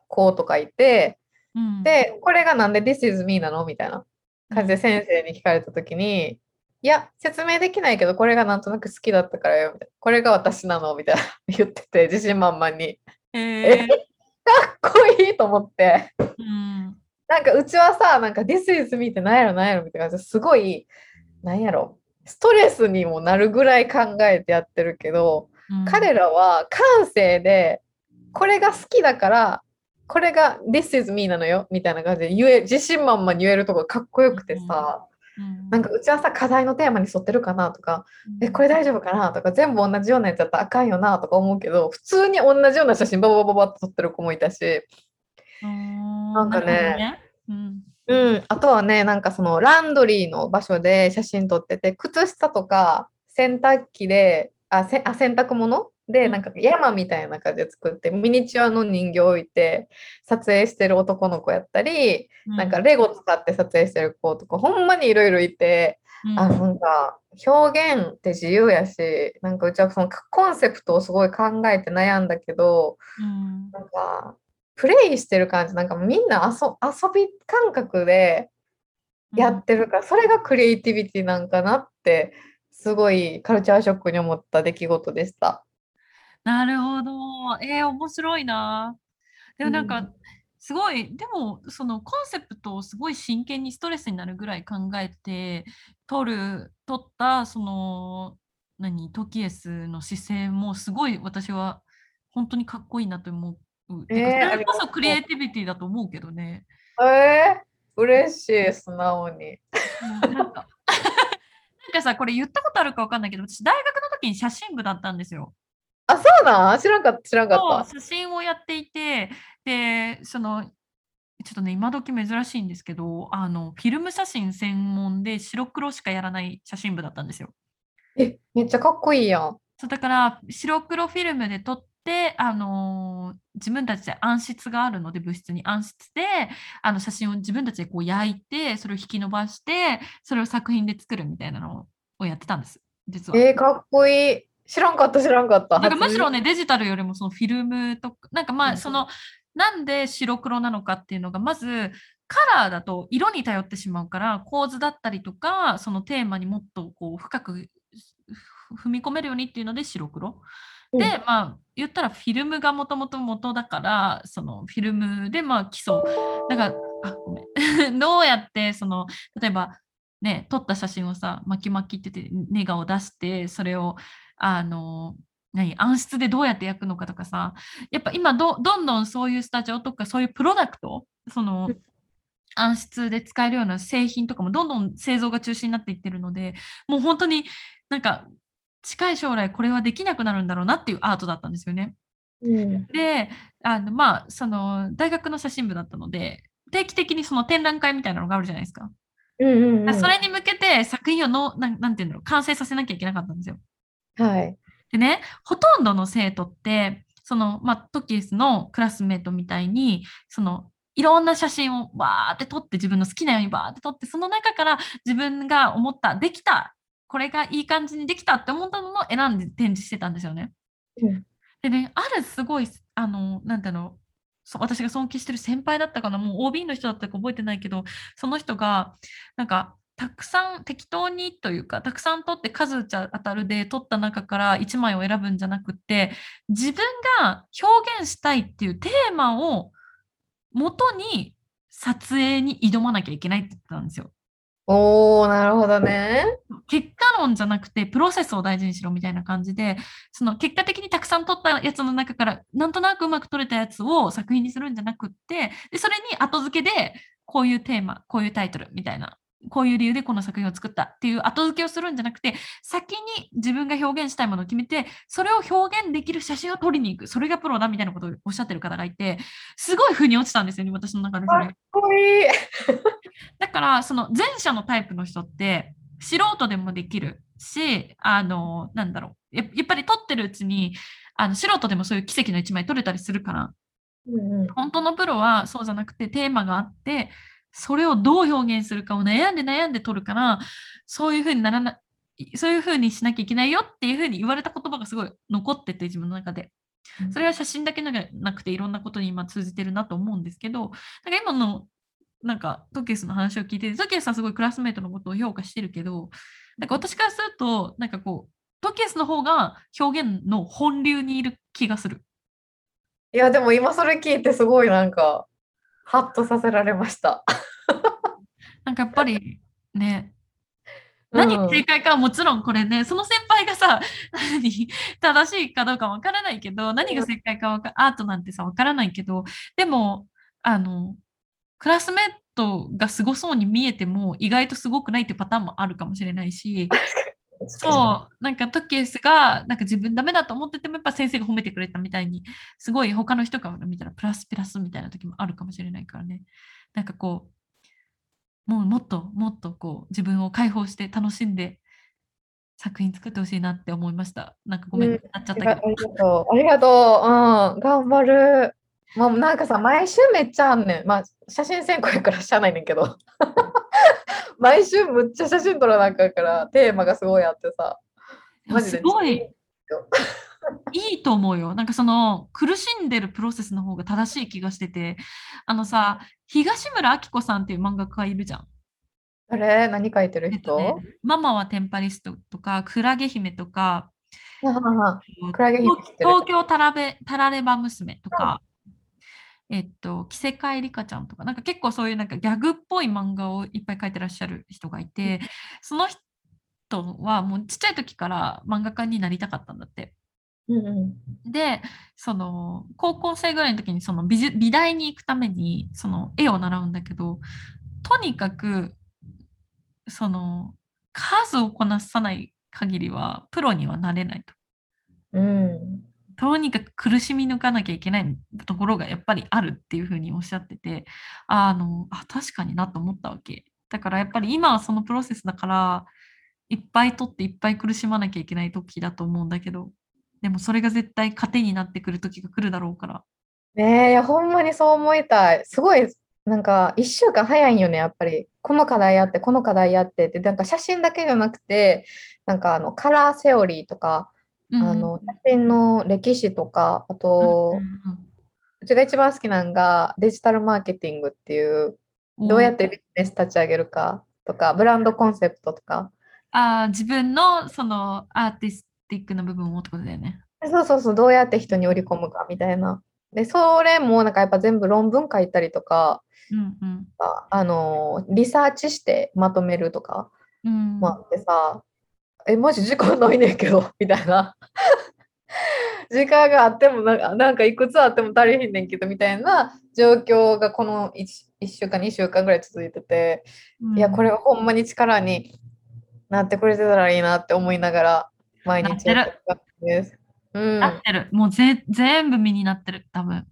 子とかいて、うん、で、これがなんで This is me なの？みたいな感じで先生に聞かれた時に、いや、説明できないけど、これがなんとなく好きだったからよ、みたいな。これが私なの？みたいな [LAUGHS] 言ってて、自信満々に。えー。かっこいいと思って。うん。なんかうちはさ、なんか This is me って何やろ何やろみたいな感じですごい、なんやろ、ストレスにもなるぐらい考えてやってるけど、うん。彼らは感性で、これが好きだから、これが This is me なのよみたいな感じで言え、自信満々に言えるとこがかっこよくてさ、うん。なんかうちはさ、課題のテーマに沿ってるかなとか、え、これ大丈夫かなとか、全部同じようなやつだったらあかんよなとか思うけど、普通に同じような写真バババババって撮ってる子もいたし、ななんかねうんうん、あとはね、なんかそのランドリーの場所で写真撮ってて、靴下とか洗濯機で、あ、せあ洗濯物で、うん。なんか山みたいな感じで作って、ミニチュアの人形を置いて撮影してる男の子やったり、なんかレゴ使って撮影してる子とか、ほんまにいろいろいて、うん。あ、なんか表現って自由やし、なんかうちはそのコンセプトをすごい考えて悩んだけど、うん。なんか、プレイしてる感じ、なんかみんな遊遊び感覚でやってるから、それがクリエイティビティなんかなって、すごいカルチャーショックに思った出来事でした。なるほど。えー、面白いな。でもなんか、うんすごい、でも、そのコンセプトをすごい真剣にストレスになるぐらい考えて、撮る、撮った、その、何、トキエスの姿勢もすごい私は本当にかっこいいなと思う。てかえーそれこそうクリエイティビティだと思うけどね。えー、嬉しい、素直に。うんなんか [LAUGHS] なんかさ、これ言ったことあるかわかんないけど、私、大学の時に写真部だったんですよ。あ、そうなん？知らんかった、知らんかった。写真をやっていて、で、その、ちょっとね、今時珍しいんですけど、あの、フィルム写真専門で白黒しかやらない写真部だったんですよ。え、めっちゃかっこいいやん。そうだから、白黒フィルムで撮って、あのー自分たちで暗室があるので、物質に暗室で、あの写真を自分たちでこう焼いて、それを引き伸ばして、それを作品で作るみたいなのをやってたんです、実は。えー、かっこいい。知らんかった、知らんかった。なんかむしろ初ね、デジタルよりもそのフィルムとか、なんかまうんあ、その、なんで白黒なのかっていうのが、まず、カラーだと色に頼ってしまうから、構図だったりとか、そのテーマにもっとこう深くふ踏み込めるようにっていうので白黒。うんで、まあ、言ったらフィルムがもともと元だから、そのフィルムでまあ基礎。だから、あ、ごめん。[LAUGHS] どうやって、その、例えば、ね、撮った写真をさ、巻き巻きってて、ネガを出して、それを、あの、何暗室でどうやって焼くのかとかさやっぱ今どどんどんそういうスタジオとかそういうプロダクトそのうん暗室で使えるような製品とかもどんどん製造が中心になっていってるのでもう本当になんか近い将来これはできなくなるんだろうなっていうアートだったんですよね。うんであのまあその大学の写真部だったので定期的にその展覧会みたいなのがあるじゃないですか。うんうんうんそれに向けて作品をのなんなんていうんだろう完成させなきゃいけなかったんですよ。はい。でね、ほとんどの生徒って、その、まあ、トキエスのクラスメートみたいに、その、いろんな写真をバーって撮って、自分の好きなようにバーって撮って、その中から自分が思った、できた、これがいい感じにできたって思ったのを選んで展示してたんですよね。うんでね、あるすごい、あの、なんだろう、そう私が尊敬してる先輩だったかな、もう OB の人だったか覚えてないけど、その人が、なんか、たくさん適当にというか、たくさん取って数打ち当たるで取った中から1枚を選ぶんじゃなくって、自分が表現したいっていうテーマを元に撮影に挑まなきゃいけないって言ってたんですよ。おお、なるほどね。結果論じゃなくてプロセスを大事にしろみたいな感じでその結果的にたくさん撮ったやつの中からなんとなくうまく撮れたやつを作品にするんじゃなくってでそれに後付けでこういうテーマこういうタイトルみたいなこういう理由でこの作品を作ったっていう後付けをするんじゃなくて先に自分が表現したいものを決めてそれを表現できる写真を撮りに行くそれがプロだみたいなことをおっしゃってる方がいてすごい腑に落ちたんですよね私の中でそれかっ。こいい。だから、その前者のタイプの人って、素人でもできるし、あの、なんだろう。ややっぱり撮ってるうちに、あの素人でもそういう奇跡の一枚撮れたりするから、うんうん本当のプロはそうじゃなくてテーマがあって、それをどう表現するかを悩んで悩んで撮るから、そういうふうにならな、そういうふうにしなきゃいけないよっていうふうに言われた言葉がすごい残ってて、自分の中で。それは写真だけじゃなくていろんなことに今通じてるなと思うんですけど、なんか今のなんかトケスの話を聞いて、トケスはすごいクラスメートのことを評価してるけど、なんか私からすると、なんかこう、トケスの方が表現の本流にいる気がする。いや、でも今それ聞いてすごいなんか、ハッとさせられました。[LAUGHS] なんかやっぱりね、うん何が正解かはもちろんこれね、その先輩がさ、何正しいかどうかわからないけど、何が正解かわかアートなんてさ、わからないけど、でも、あの、クラスメートがすごそうに見えても、意外とすごくないってパターンもあるかもしれないし、そう、なんかトキエスが、なんか自分ダメだと思ってても、やっぱ先生が褒めてくれたみたいに、すごい他の人から見たらプラスプラスみたいな時もあるかもしれないからね。なんかこう、もうもっともっとこう自分を解放して楽しんで作品作ってほしいなって思いました。なんかごめん、うんなっちゃっありがたけど。とう。ありがとう。うん、頑張る。もうなんかさ、毎週めっちゃあんねん。まあ、写真選考やからしゃあないねんけど。毎週むっちゃ写真撮らなあかんから、テーマがすごいあってさ。でもすごい。[LAUGHS] いいと思うよ。なんかその苦しんでるプロセスの方が正しい気がしてて、あのさ、東村明子さんっていう漫画家いるじゃん。あれ何書いてるえっと人、ね、ママはテンパリストとか、クラゲ姫とか、ははは。クラゲ姫東京タラベタラレバ娘とか、えっと、着せ替えリカちゃんとか、なんか結構そういうなんかギャグっぽい漫画をいっぱい描いてらっしゃる人がいて、その人はもうちっちゃい時から漫画家になりたかったんだって。うんうんで、その高校生ぐらいの時にその美術美大に行くためにその絵を習うんだけど、とにかくその数をこなさない限りはプロにはなれないと。うんとにかく苦しみ抜かなきゃいけないところがやっぱりあるっていうふうにおっしゃってて、あの、あ、確かになと思ったわけ。だからやっぱり今はそのプロセスだから、いっぱい取っていっぱい苦しまなきゃいけない時だと思うんだけど、でもそれが絶対糧になってくる時が来るだろうから。ねえ、いや、ほんまにそう思いたい。すごい、なんか、一週間早いんよね、やっぱり。この課題やって、この課題やってって、なんか写真だけじゃなくて、なんかあの、カラーセオリーとか、うんあの、写真の歴史とか、あと、うちが一番好きなのがデジタルマーケティングっていう、どうやってビジネス立ち上げるかとか、ブランドコンセプトとか。あー自分のそのアーティスティックな部分をってことだよね。そうそうそう、どうやって人に売り込むかみたいな。で、それもなんかやっぱ全部論文書いたりとか、うんうん。あの、リサーチしてまとめるとかうんもあってさ、え、マジ時間ないねんけど、[LAUGHS] みたいな。時間があってもなんか、なんかいくつあっても足りひんねんけど、みたいな状況がこの 1, 1週間、2週間ぐらい続いてて、いや、これはほんまに力になってくれてたらいいなって思いながら、毎日やってです。うん。なってる。もうぜ全部身になってる。多分。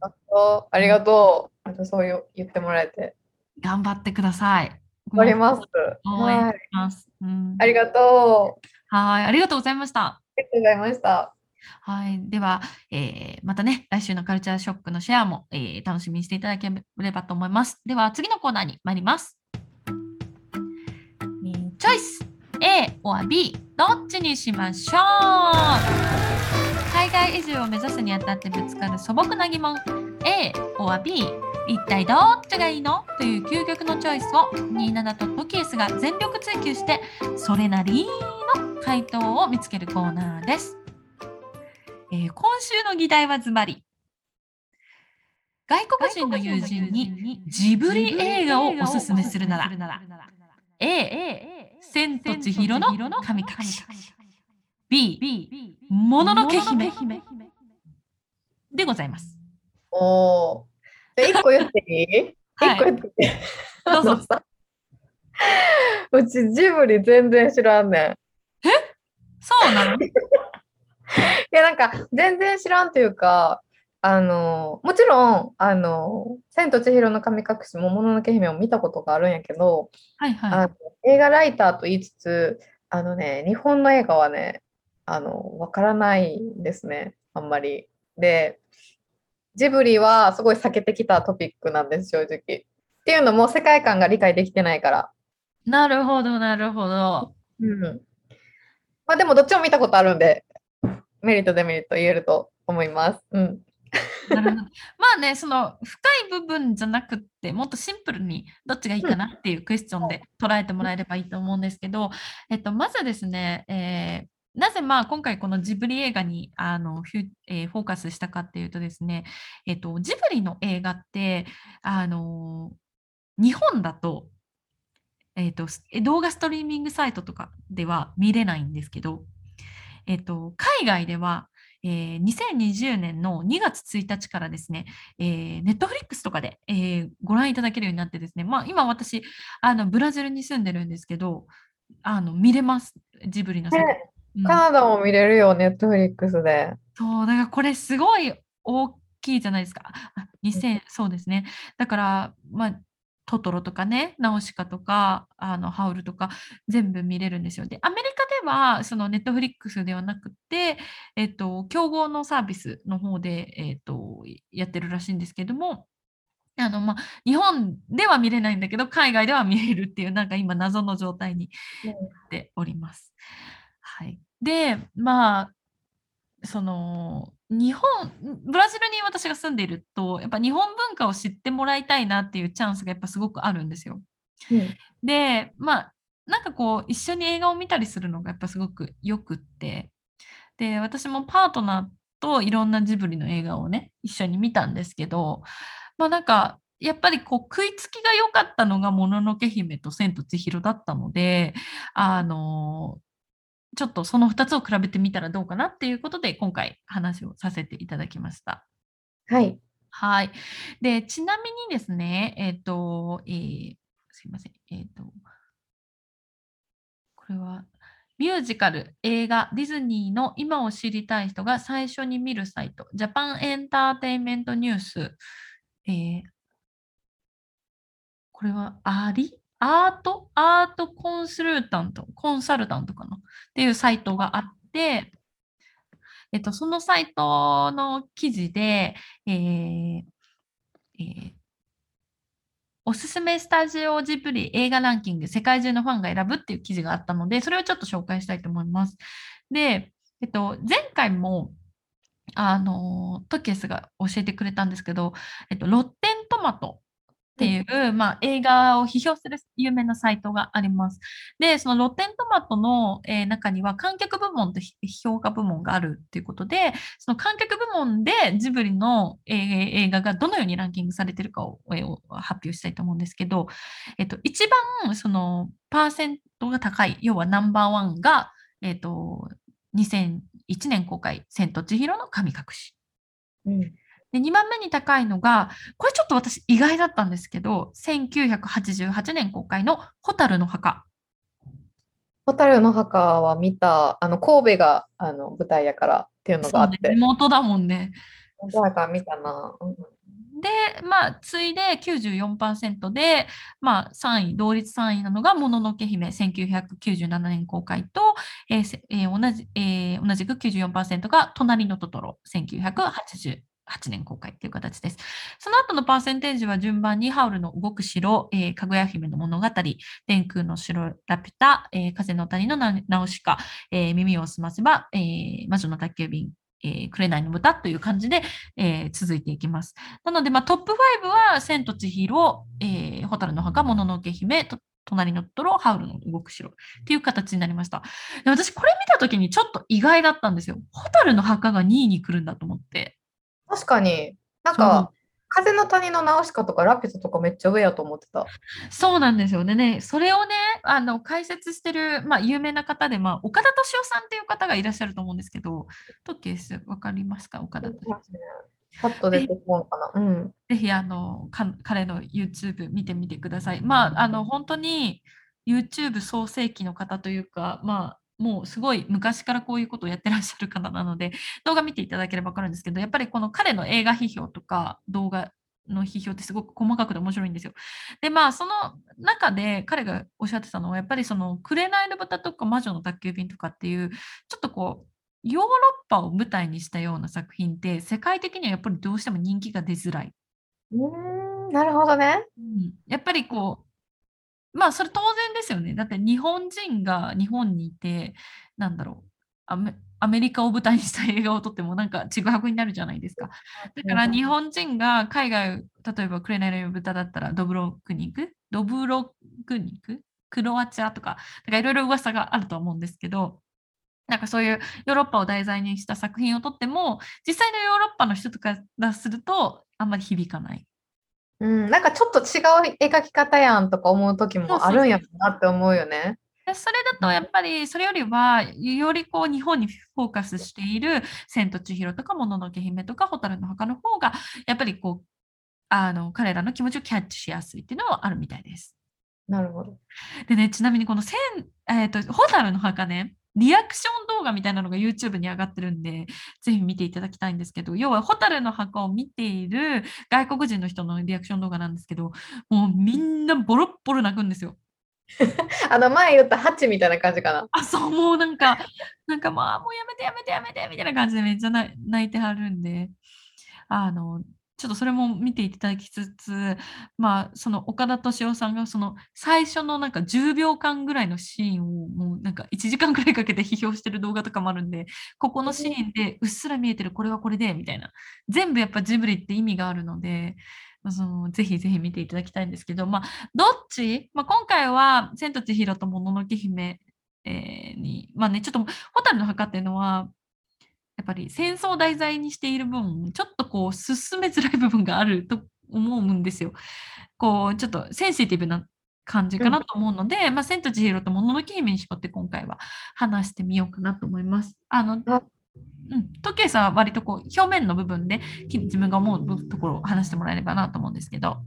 ありがとう。あとそういう言ってもらえて。頑張ってください。頑張ります。応援しはい。ます。うんありがとう。はい。ありがとうございました。ありがとうございました。はい。では、えーまたね、来週のカルチャーショックのシェアも、えー楽しみにしていただければと思います。では、次のコーナーに参ります。えーチョイス A or B どっちにしましょう海外移住を目指すにあたってぶつかる素朴な疑問 A or B 一体どっちがいいの？という究極のチョイスを27とトキエスが全力追求してそれなりの回答を見つけるコーナーです。えー今週の議題はズバリ外国人の友人にジブリ映画をおすすめするなら A 千と千尋の神隠し B もののけ姫でございます。おお。で、一個言っていい？はい一個言っていい？どうぞ [LAUGHS] うちジブリ全然知らんねん。そうなの？[LAUGHS] いや、なんか、全然知らんというか、あの、もちろん、あの、千と千尋の神隠しも、もののけ姫も見たことがあるんやけど、はいはい。あの映画ライターと言いつつ、あのね、日本の映画はね、あの、わからないんですね、あんまり。で、ジブリはすごい避けてきたトピックなんです、正直。っていうのも、世界観が理解できてないから。なるほど、なるほど。うん。まあでも、どっちも見たことあるんで、メリット、デメリット言えると思います。うん。なるほど。まあね、その深い部分じゃなくって、もっとシンプルにどっちがいいかなっていうクエスチョンで捉えてもらえればいいと思うんですけど、えっと、まずですね、えーなぜまあ今回このジブリ映画にあのフュ、えーフォーカスしたかっていうとですね、えっと、ジブリの映画って、あの日本だと、えっと、す動画ストリーミングサイトとかでは見れないんですけど、えっと、海外では、えー2020年の2月1日からですね、えー、ネットフリックスとかで、えーご覧いただけるようになってですね、まあ、今私あのブラジルに住んでるんですけどあの見れます。ジブリの作うん。カナダも見れるよ、ネットフリックスで。そうだからこれすごい大きいじゃないですか。あ2000そうですね。だからまあトトロとかね、ナウシカとか、あのハウルとか、全部見れるんですよ。で、アメリカでは、そのネットフリックスではなくて、えっと、競合のサービスの方で、えっと、やってるらしいんですけども、あの、まあ、日本では見れないんだけど、海外では見れるっていう、なんか今、謎の状態になっております。はい。で、まあ、その、日本、ブラジルに私が住んでいると、やっぱ日本文化を知ってもらいたいなっていうチャンスがやっぱすごくあるんですよ。うんで、まあ、なんかこう、一緒に映画を見たりするのがやっぱすごくよくって、で、私もパートナーといろんなジブリの映画をね、一緒に見たんですけど、まあなんか、やっぱりこう食いつきが良かったのがもののけ姫と千と千尋だったので、あのちょっとその2つを比べてみたらどうかなっていうことで今回話をさせていただきました。はい。はい。で、ちなみにですね、えっ、と、えーすいません。えっ、と、これは、ミュージカル、映画、ディズニーの今を知りたい人が最初に見るサイト、ジャパンエンターテインメントニュース、えーこれはアリ？アートアートコンサルタント、コンサルタントかな？っていうサイトがあって、えっと、そのサイトの記事で、えーえーおすすめスタジオジブリ映画ランキング、世界中のファンが選ぶっていう記事があったので、それをちょっと紹介したいと思います。で、えっと、前回も、あの、トキエスが教えてくれたんですけど、えっと、ロッテントマトっていう、まあ、映画を批評する有名なサイトがあります。で、そのロッテントマトの、えー中には観客部門とひ評価部門があるっていうことで、その観客部門でジブリの、えー映画がどのようにランキングされてるかを,えー、を発表したいと思うんですけど、えっと、一番そのパーセントが高い、要はナンバーワンが、えっと、2001年公開、千と千尋の神隠し。うんで、2番目に高いのが、これちょっと私意外だったんですけど、1988年公開の蛍の墓。蛍の墓は見た、あの神戸があの舞台やからっていうのがあって、ね地元だもんね。だから見たな。うんで、まあ、次いで94%で、まあ、3位、同率3位なのが、もののけ姫、1997年公開と、えーえー、同じえー、同じく94%が、隣のトトロ、8年公開という形です。その後のパーセンテージは順番に、ハウルの動く城、えー、かぐや姫の物語、天空の城、ラピュタ、えー、風の谷のナウシカ、えー、耳をすませば、えー、魔女の宅急便、えー、紅の豚という感じで、えー、続いていきます。なので、まあ、トップ5は、千と千尋、えー、蛍の墓、もののけ姫、隣のトトロ、ハウルの動く城っていう形になりました。で私、これ見たときにちょっと意外だったんですよ。蛍の墓が2位に来るんだと思って。確かに。なんか、風の谷のナウシカとかラピュタとかめっちゃ上やと思ってた。そうなんですよね。ねそれをね、あの解説してる、まあ、有名な方で、まあ、岡田敏夫さんっていう方がいらっしゃると思うんですけど、トッケース、わかりますか？岡田敏夫さん。パッと出てこんかな。うん、ぜひあの彼の YouTube 見てみてください。まあ、あの本当に YouTube 創世記の方というか、まあ、もうすごい昔からこういうことをやってらっしゃる方なので、[LAUGHS] 動画見ていただければ分かるんですけど、やっぱりこの彼の映画批評とか動画の批評ってすごく細かくて面白いんですよ。で、まあ、その中で彼がおっしゃってたのは、やっぱりその、紅の豚とか魔女の宅急便とかっていう、ちょっとこう、ヨーロッパを舞台にしたような作品って、世界的にはやっぱりどうしても人気が出づらい。うん、なるほどね。うん、やっぱりこう、まあ、それ当然ですよね。だって日本人が日本にいて、なんだろう、アメアメリカを舞台にした映画を撮ってもなんかちぐはぐになるじゃないですか。[LAUGHS] だから日本人が海外、例えばクレナイの豚だったらドブロクニクドブロクニククロアチアとか、いろいろ噂があると思うんですけど、なんかそういうヨーロッパを題材にした作品を撮っても、実際のヨーロッパの人とかがするとあんまり響かない。うん、なんかちょっと違う描き方やんとか思う時もあるんやなって思うよね。それだとやっぱりそれよりはよりこう日本にフォーカスしている「千と千尋」とか「もののけ姫」とか「蛍の墓」の方がやっぱりこうあの彼らの気持ちをキャッチしやすいっていうのはあるみたいです。なるほど。でねちなみにこの千、えーと「蛍の墓ね」リアクション動画みたいなのが YouTube に上がってるんで、ぜひ見ていただきたいんですけど、要は、ホタルの墓を見ている外国人の人のリアクション動画なんですけど、もうみんなボロッボロ泣くんですよ。[LAUGHS] あの前言ったハチみたいな感じかな。あ、そう、もうなんか、なんかまあ、もうやめてやめてやめてみたいな感じでめっちゃ泣いてはるんで、あの、ちょっとそれも見ていただきつつ、まあ、その岡田敏夫さんがその最初のなんか10秒間ぐらいのシーンをもうなんか1時間ぐらいかけて批評してる動画とかもあるんで、ここのシーンでうっすら見えてるこれはこれでみたいな。全部やっぱジブリって意味があるので、そのぜひぜひ見ていただきたいんですけど、まあ、どっち、まあ、今回は「千と千尋ともののけ姫」えー、に、まあね、ちょっと「蛍の墓」っていうのはやっぱり戦争を題材にしている分、ちょっとこう進めづらい部分があると思うんですよ。こう、ちょっとセンシティブな感じかなと思うので、うん、まあ、千と千尋ともののけ姫に絞って今回は話してみようかなと思います。あの、うん、時計さんは割とこう表面の部分で自分が思うところを話してもらえればなと思うんですけど。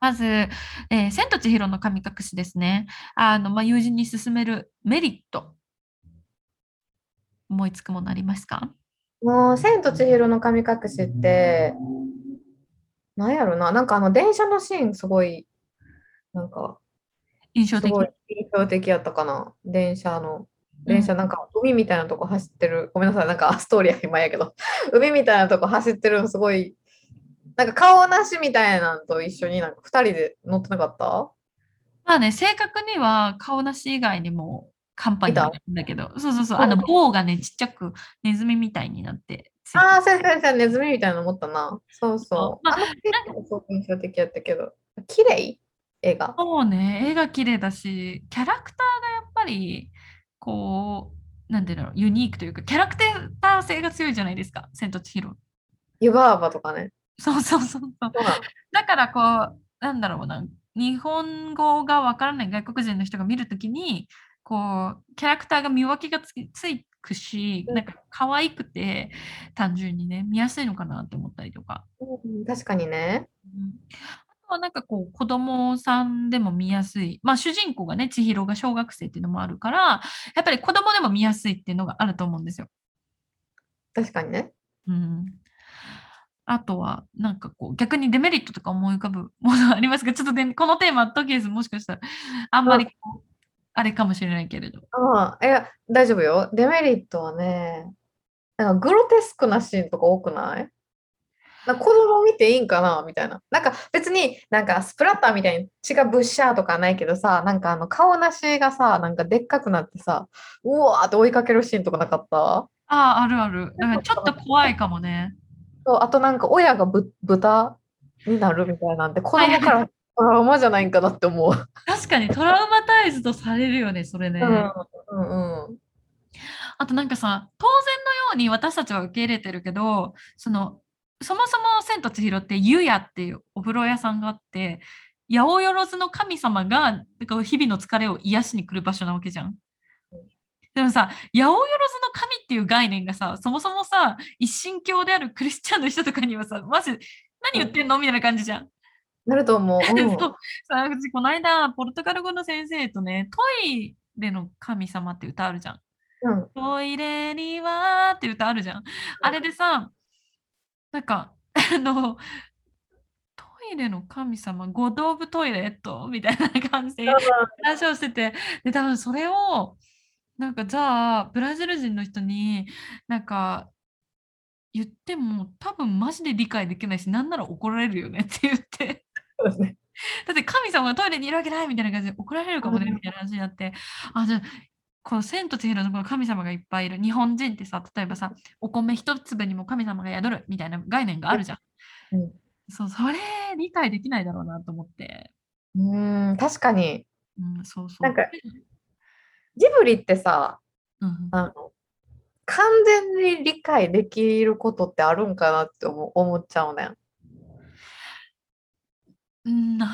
まず、えー、千と千尋の神隠しですね。あの、まあ、友人に勧めるメリット思いつくものありますか？もう、千と千尋の神隠しって、なんやろな、なんかあの電車のシーンすごい、なんか、印象的？印象的やったかな、電車の。電車なんか海みたいなとこ走ってる、ごめんなさい、なんかストーリーは今やけど、[LAUGHS] 海みたいなとこ走ってるのすごい、なんか顔なしみたいなのと一緒になんか2人で乗ってなかった？まあね、正確には顔なし以外にもカンパニーなんだけど、そうそうそう、あの棒がね、ちっちゃくネズミみたいになって。ああ、先生、ネズミみたいなの持ったな。そうそう。まあ、結構印象的やったけど、綺麗？映画。そうね、映画綺麗だし、キャラクターがやっぱり、こう、なんていうの、ユニークというか、キャラクター性が強いじゃないですか、千と千尋。湯婆婆とかね。そうそうそうそう。だからこう、なんだろうな、日本語がわからない外国人の人が見るときに、こうキャラクターが見分けがつついくし、なんか可愛くて単純にね見やすいのかなって思ったりとか。うん、確かにね。うん、あとはなんかこう子供さんでも見やすい。まあ主人公がね千尋が小学生っていうのもあるからやっぱり子供でも見やすいっていうのがあると思うんですよ。確かにね。うん。あとは、なんかこう、逆にデメリットとか思い浮かぶものありますかちょっとね、このテーマ、トキエスもしかしたら、あんまりこう、あれかもしれないけれど。うん、いや、大丈夫よ。デメリットはね、なんかグロテスクなシーンとか多くない？な子供見ていいんかなみたいな。なんか別になんかスプラッターみたいに血がブッシャーとかないけどさ、なんかあの顔なしがさ、なんかでっかくなってさ、うわーって追いかけるシーンとかなかった？ああ、あるある。だからちょっと怖いかもね。そうあとなんか親がぶ豚になるみたいなんで、子供からトラウマじゃないんかなって思う。確かにトラウマタイズとされるよね、それね。うんうんうん。あとなんかさ、当然のように私たちは受け入れてるけど、その、そもそも千と千尋って湯屋っていうお風呂屋さんがあって、八百万の神様がなんか日々の疲れを癒しに来る場所なわけじゃん。でもさ、八百万の神っていう概念がさ、そもそもさ、一神教であるクリスチャンの人とかにはさ、マジ何言ってんの？みたいな感じじゃん。なると思う。[LAUGHS] うんそうさ私この間、ポルトガル語の先生とね、トイレの神様って歌あるじゃん。うんトイレにはって歌あるじゃん。あれでさ、なんか、あの、トイレの神様、ゴッド・オブ・トイレ？ットみたいな感じで話をしてて、で、多分それを、なんかじゃあ、ブラジル人の人に、なんか、言っても多分マジで理解できないし、なんなら怒られるよねって言って。そうですね。だって神様がトイレにいるわけないみたいな感じで怒られるかもねうんみたいな話になって、あ、じゃあ、この千と千尋のこの神様がいっぱいいる日本人ってさ、例えばさ、お米一粒にも神様が宿るみたいな概念があるじゃん。うんそう、それ理解できないだろうなと思って。うーん、確かに。うん、そうそう。なんかジブリってさ、うん、あの、完全に理解できることってあるんかなって思っちゃうねん。うんな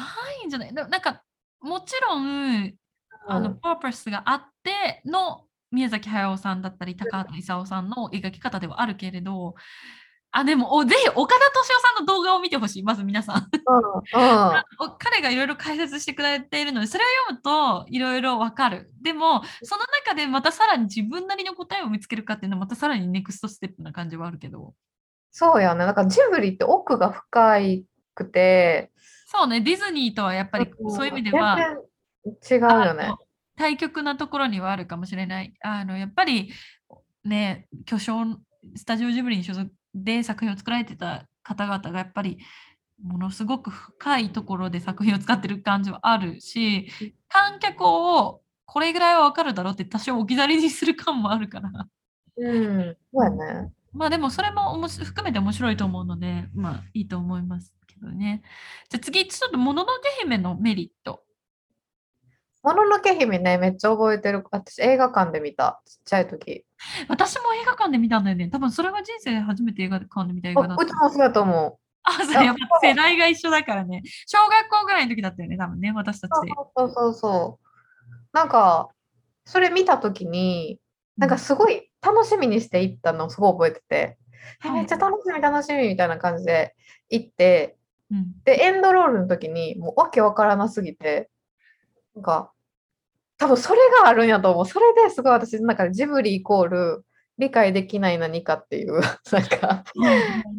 いんじゃない？ななんか、もちろん、あの、うんパーパスがあっての宮崎駿さんだったり、高畑勲さんの描き方ではあるけれど、あ、でも、おぜひ岡田敏夫さんの動画を見てほしい、まず皆さん。うんうんお彼がいろいろ解説してくれているので、それを読むといろいろわかる。でも、その中でまたさらに自分なりの答えを見つけるかっていうのは、またさらにネクストステップな感じはあるけど。そうやね。だからジブリって奥が深くて、そうね、ディズニーとはやっぱりそういう意味では、違うよね対極なところにはあるかもしれない。あのやっぱりね、巨匠、スタジオジブリに所属で作品を作られてた方々がやっぱりものすごく深いところで作品を使ってる感じはあるし、観客をこれぐらいはわかるだろうって多少置き去りにする感もあるから。うん、そうやね。まあでもそれも含めて面白いと思うので、まあいいと思いますけどね。じゃあ次、ちょっともののけ姫のメリット。もののけ姫ね、めっちゃ覚えてる。私映画館で見た。ちっちゃい時。私も映画館で見たんだよね。多分それが人生で初めて映画館で見た映あ画だったうち。もそうやと思あ、そう、やっぱ世代が一緒だからね。小学校ぐらいの時だったよね、多分ね、私たち。そうそうそう。なんか、それ見た時に、なんかすごい楽しみにして行ったのをすごい覚えてて、えはいめっちゃ楽しみ楽しみみたいな感じで行って、うん、で、エンドロールの時にもうわけわからなすぎて、なんか、多分それがあるんやと思う。それですごい私の中でジブリイコール理解できない何かっていう、[LAUGHS] なんか、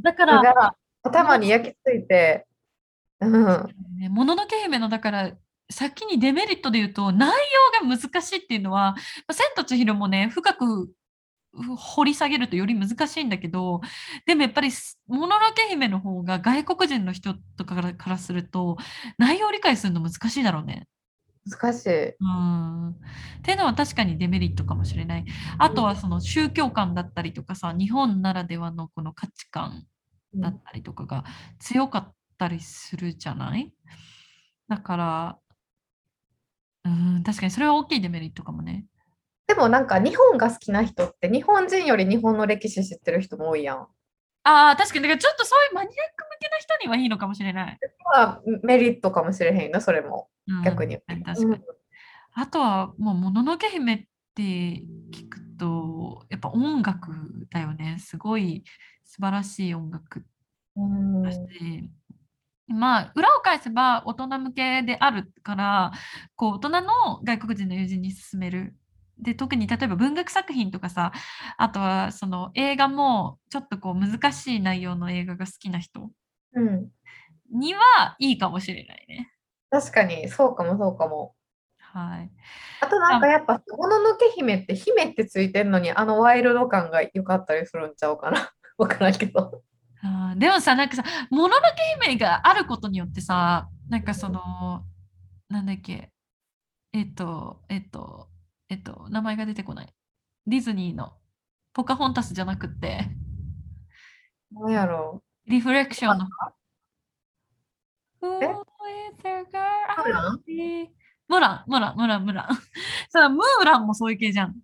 だかのら、が頭に焼き付いて、うん。ね、もののけ姫のだから先にデメリットで言うと内容が難しいっていうのはまあ千と千尋もね深くふ掘り下げるとより難しいんだけどでもやっぱりすもののけ姫の方が外国人の人とかからからすると内容を理解するの難しいだろうね。難しい。うんっていうのは確かにデメリットかもしれない。あとはその宗教観だったりとかさ日本ならではのこの価値観だったりとかが強かったりするじゃない？だから、うん、確かにそれは大きいデメリットかもね。でもなんか日本が好きな人って日本人より日本の歴史知ってる人も多いやん。ああ、確かに、だからちょっとそういうマニアック向けな人にはいいのかもしれない。まあメリットかもしれへんな、それも。うん逆に確かに。確かにあとは、もう、もののけ姫って聞くと、やっぱ音楽だよね。すごい素晴らしい音楽うんだし、まあ、裏を返せば大人向けであるから、こう、大人の外国人の友人に勧めるで特に例えば文学作品とかさあとはその映画もちょっとこう難しい内容の映画が好きな人うん。にはいいかもしれないね。確かに、そうかもそうかも。はい。あとなんかやっぱ、もののけ姫って姫ってついてんのに、あのワイルド感が良かったりするんちゃうかな。[LAUGHS] わからんけど。あーでもさなんかさ「もののけ姫」があることによってさなんかそのなんだっけえっとえっとえっと名前が出てこない。ディズニーの。ポカホンタスじゃなくって。なんやろリフレクションの。Who え is the girl ムーラン？ムランムランムランムラン。さムーランもそういう系じゃん。う。うん、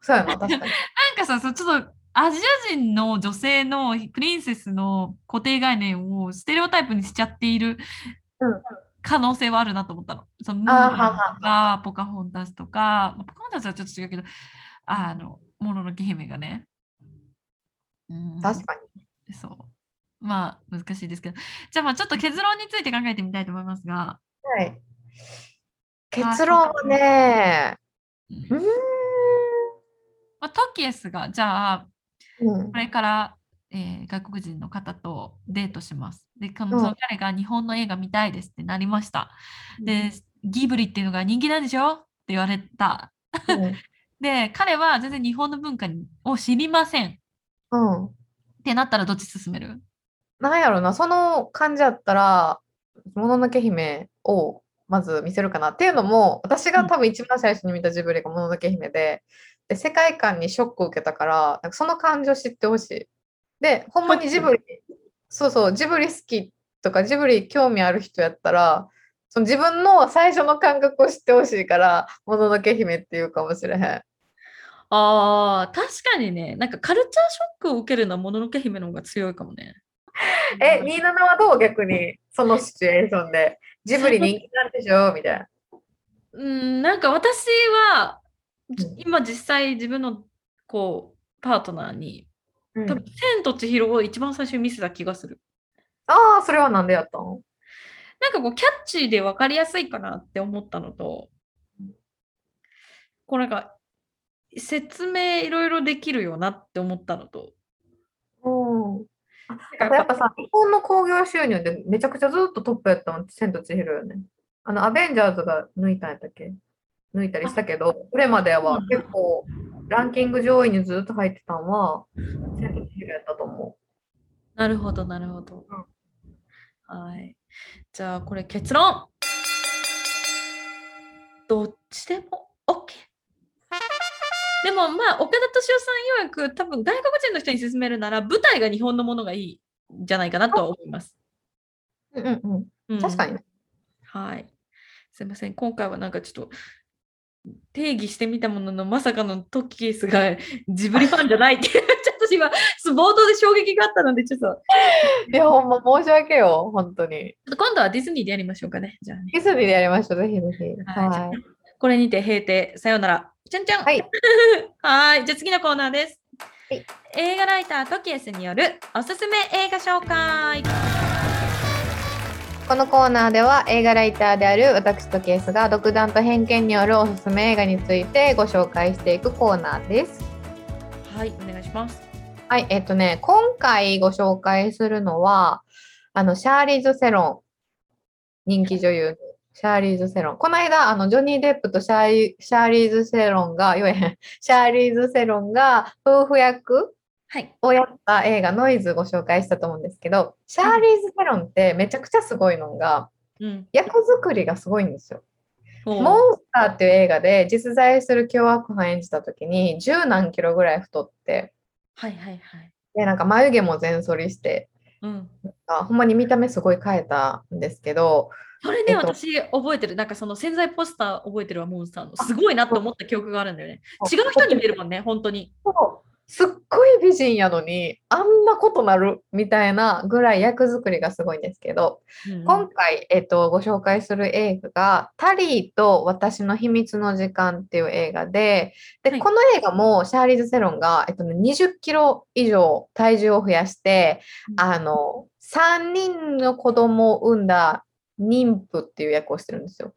そうやな、確かに。なんかさ、そうちょっとアジア人の女性のプリンセスの固定概念をステレオタイプにしちゃっている。うん可能性はあるなと思ったの。そのムーあーランとかポカホンタスとか、まあポカホンタスはちょっと違うけど、あの、もののけ姫がね。うん確かに。そう。まあ難しいですけど。じゃあまあちょっと結論について考えてみたいと思いますが。はい。結論はね、うん。まあ、トキエスがじゃあうんこれから、えー外国人の方とデートします。で、その彼が日本の映画見たいですってなりました。うんで、ギブリっていうのが人気なんでしょ？って言われた。うん [LAUGHS] で、彼は全然日本の文化を知りません。っうん。てなったらどっち進める？なんやろな、その感じやったら、もののけ姫をまず見せるかなっていうのも、私が多分一番最初に見たジブリがもののけ姫で、で、世界観にショックを受けたから、なんかその感情を知ってほしい。で、ほんまにジブリ、そうそう、ジブリ好きとか、ジブリ興味ある人やったら、その自分の最初の感覚を知ってほしいから、もののけ姫っていうかもしれへん。ああ、確かにね、なんかカルチャーショックを受けるのはもののけ姫の方が強いかもね。[LAUGHS] え、27はどう逆に、そのシチュエーションで？ジブリ人気なんでしょ？みたいな。うん、なんか私は、今実際自分のこうパートナーに、うん多分千と千尋を一番最初に見せた気がする。ああ、それはなんでやったのなんかこうキャッチーで分かりやすいかなって思ったのと、こうなんか説明いろいろできるよなって思ったのと、うん。あなんかやっぱさ、日本の興行収入でめちゃくちゃずっとトップやったの、千と千尋よね。あの、アベンジャーズが抜いたんやったっけ？抜いたりしたけど、これまではうん結構、ランキング上位にずっと入ってたのは、千と千尋やったと思なるほど、なるほど。はい。じゃあこれ結論。どっちでも OK。でもまあ、岡田敏夫さん曰く、多分外国人の人に勧めるなら、舞台が日本のものがいいんじゃないかなとは思います。う。うんうんううんん。確かにね。はい。すいません。今回はなんかちょっと定義してみたものの、まさかのトッキースが [LAUGHS] ジブリファンじゃないって [LAUGHS] ちょっと今、冒頭で衝撃があったので、ちょっと、[LAUGHS] いや、ほんま申し訳よ、本当に。今度はディズニーでやりましょうかね。じゃあね。ディズニーでやりましょう、ぜひぜひ。はい。これにて閉廷。さようなら。ちゃんちゃん。はい。はい。じゃあ次のコーナーです。はい映画ライタートキエスによるおすすめ映画紹介。このコーナーでは映画ライターである私とケースが独断と偏見によるおすすめ映画についてご紹介していくコーナーです。はい。お願いします。はい、えっとね、今回ご紹介するのは、あの、シャーリーズ・セロン、人気女優のシャーリーズ・セロン。この間、あの、ジョニー・デップとシャーリシャーリーズ・セロンが、言えへん、シャーリーズ・セロンが夫婦役はい。をやった映画、ノイズご紹介したと思うんですけど、シャーリーズ・セロンってめちゃくちゃすごいのが、うん。役作りがすごいんですよ。おモンスターっていう映画で実在する凶悪犯演じた時に十何キロぐらい太って、はいはいはい。で、なんか眉毛も全剃りして、うん。あほんまに見た目すごい変えたんですけど、それね、えっと私覚えてる。なんかその潜在ポスター覚えてるわ、モンスターの。すごいなと思った記憶があるんだよね。違う人に見えるもんね、本当に。そうすっごい美人やのに、あんなことなるみたいなぐらい役作りがすごいんですけど、うん今回、えっと、ご紹介する映画が、タリーと私の秘密の時間っていう映画で、で、はいこの映画もシャーリーズ・セロンが、えっとね、20キロ以上体重を増やして、うんあの、3人の子供を産んだ妊婦っていう役をしてるんですよ。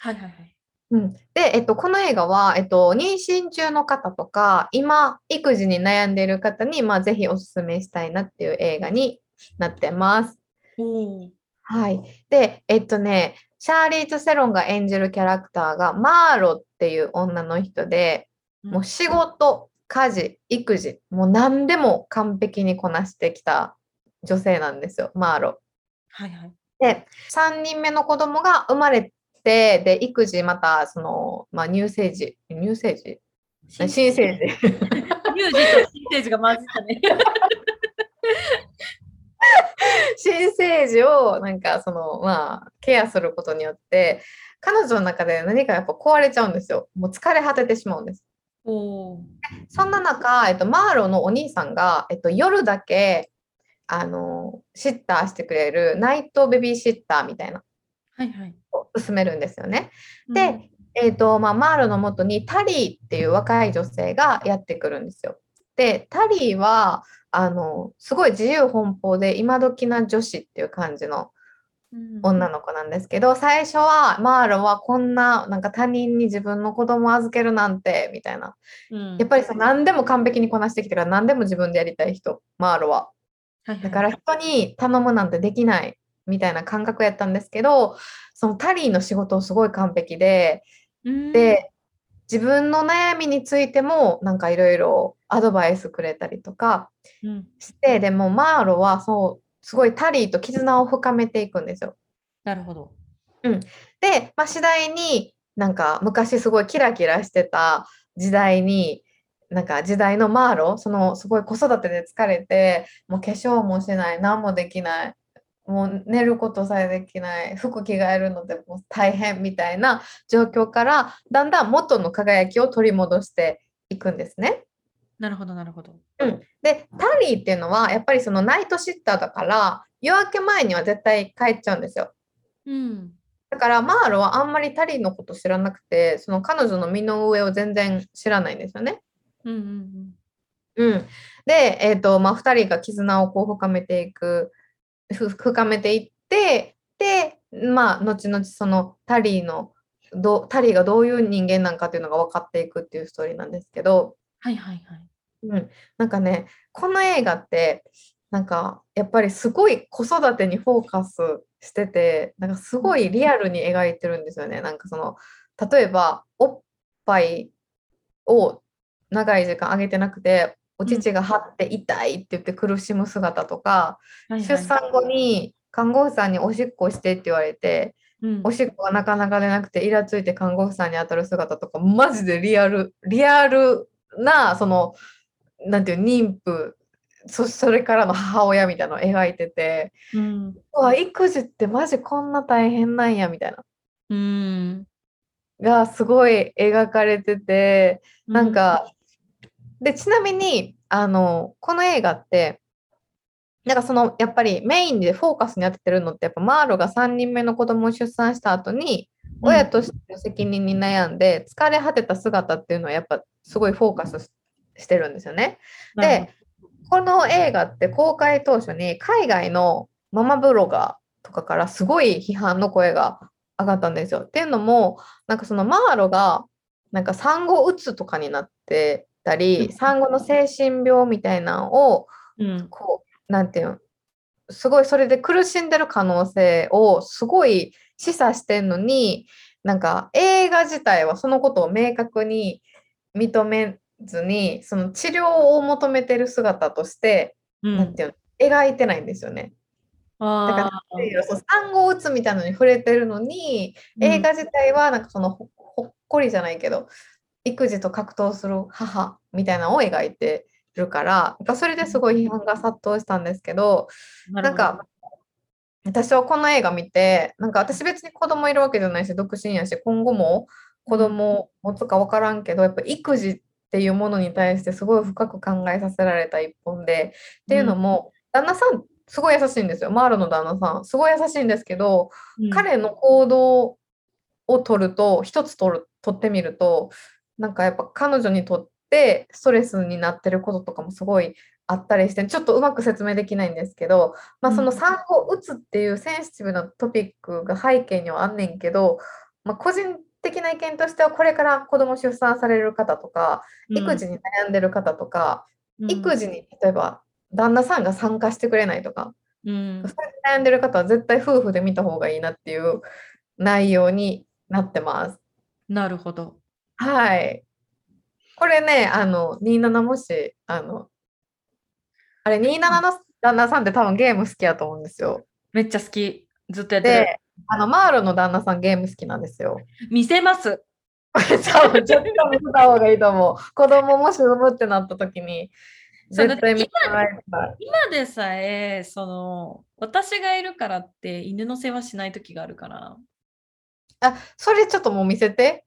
はいはいはい。うん、で、えっと、この映画は、えっと、妊娠中の方とか、今、育児に悩んでいる方に、まあ、ぜひおすすめしたいなっていう映画になってます。おーはい。で、えっとね、シャーリーズ・セロンが演じるキャラクターが、マーロっていう女の人で、もう仕事、家事、育児、もう何でも完璧にこなしてきた女性なんですよ、マーロ。はいはい。で、3人目の子供が生まれて、で、育児、また、その、まあ、乳生児、乳生児新生児。[LAUGHS] 乳児と新生児が混じったね。[LAUGHS] 新生児をなんかそのまあケアすることによって彼女の中で何かやっぱ壊れちゃうんですよもう疲れ果ててしまうんですおーそんな中、えっと、マーロのお兄さんが、えっと、夜だけあのシッターしてくれるナイトベビーシッターみたいなはいはい。を勧めるんですよね。うん。で、えっとまあ、マーロのもとにタリーっていう若い女性がやってくるんですよ。でタリーはあのすごい自由奔放で今時な女子っていう感じのうん。女の子なんですけど、最初はマーロはこんななんか他人に自分の子供を預けるなんてみたいな。うん。やっぱりさ何でも完璧にこなしてきてから何でも自分でやりたい人マーロは。だから人に頼むなんてできないみたいな感覚やったんですけどそのタリーの仕事をすごい完璧でうんで自分の悩みについてもなんかいろいろアドバイスくれたりとかうんしてでもマーロはそうすごいタリーと絆を深めていくんですよ。なるほど。で、まあ、次第になんか昔すごいキラキラしてた時代になんか時代のマーロそのすごい子育てで疲れてもう化粧もしない何もできないもう寝ることさえできない服着替えるのでもう大変みたいな状況からだんだん元の輝きを取り戻していくんですね。なるほどなるほど。でタリーっていうのはやっぱりそのナイトシッターだから夜明け前には絶対帰っちゃうんですよ。うん。だからマーロはあんまりタリーのこと知らなくてその彼女の身の上を全然知らないんですよね。うんうんうん、で、えーとまあ、2人が絆をこう深めていくふ深めていってでまあ後々そのタリーのどうタリーがどういう人間なんかっていうのが分かっていくっていうストーリーなんですけど、はいはいはい。うん、なんかねこの映画ってなんかやっぱりすごい子育てにフォーカスしててなんかすごいリアルに描いてるんですよね。なんかその例えばおっぱいを長い時間あげてなくてお乳が張って痛いって言って苦しむ姿とか、はいはい出産後に看護婦さんにおしっこしてって言われてうんおしっこがなかなか出なくてイラついて看護婦さんに当たる姿とかマジでリアルリアルなそのなんていう妊婦そそれからの母親みたいなのを描いててうんうわ育児ってマジこんな大変なんやみたいなうんがすごい描かれててなんか、でちなみにあのこの映画ってなんかそのやっぱりメインでフォーカスに当ててるのってやっぱマーロが3人目の子供を出産した後に親としての責任に悩んで疲れ果てた姿っていうのはやっぱすごいフォーカスししてるんですよね。で、この映画って公開当初に海外のママブロガーとかからすごい批判の声が上がったんですよ。っていうのもなんかそのマーロがなんか産後うつとかになってたうりん。産後の精神病みたいなのをうん。こうなんていうのすごいそれで苦しんでる可能性をすごい示唆してんのになんか映画自体はそのことを明確に認めずにその治療を求めてる姿として、うん。なんていうの描いてないんですよね。だからそう産後うつみたいなのに触れてるのにー映画自体はなんかそのほほっこりじゃないけど育児と格闘する母みたいなのを描いてるからそれですごい批判が殺到したんですけどななんか私はこの映画見てなんか私別に子供いるわけじゃないし独身やし今後も子供を持つか分からんけどやっぱ育児っていうものに対してすごい深く考えさせられた一本でっていうのも旦那さんすごい優しいんですよ。マーロの旦那さんすごい優しいんですけどうん。彼の行動を取ると一つ取る取ってみるとなんかやっぱ彼女にとってストレスになってることとかもすごいあったりしてちょっとうまく説明できないんですけど、まあ、そのうん産後うつっていうセンシティブなトピックが背景にはあんねんけど、まあ、個人的な意見としてはこれから子供出産される方とかうん育児に悩んでる方とか、うん育児に例えば旦那さんが参加してくれないとか、うんそれに悩んでる方は絶対夫婦で見た方がいいなっていう内容になってます。なるほど。はい。これね、あの、27もし、あの、あれ、27の旦那さんって多分ゲーム好きやと思うんですよ。めっちゃ好き。ずっとやってる。で、あの、マーロの旦那さんゲーム好きなんですよ。見せます。[LAUGHS] 多分ちょっと見せた方がいいと思う。子供もし産むってなった時に、そう絶対見てもらいたい。今でさえ、その、私がいるからって犬の世話しない時があるから。あ、それちょっともう見せて。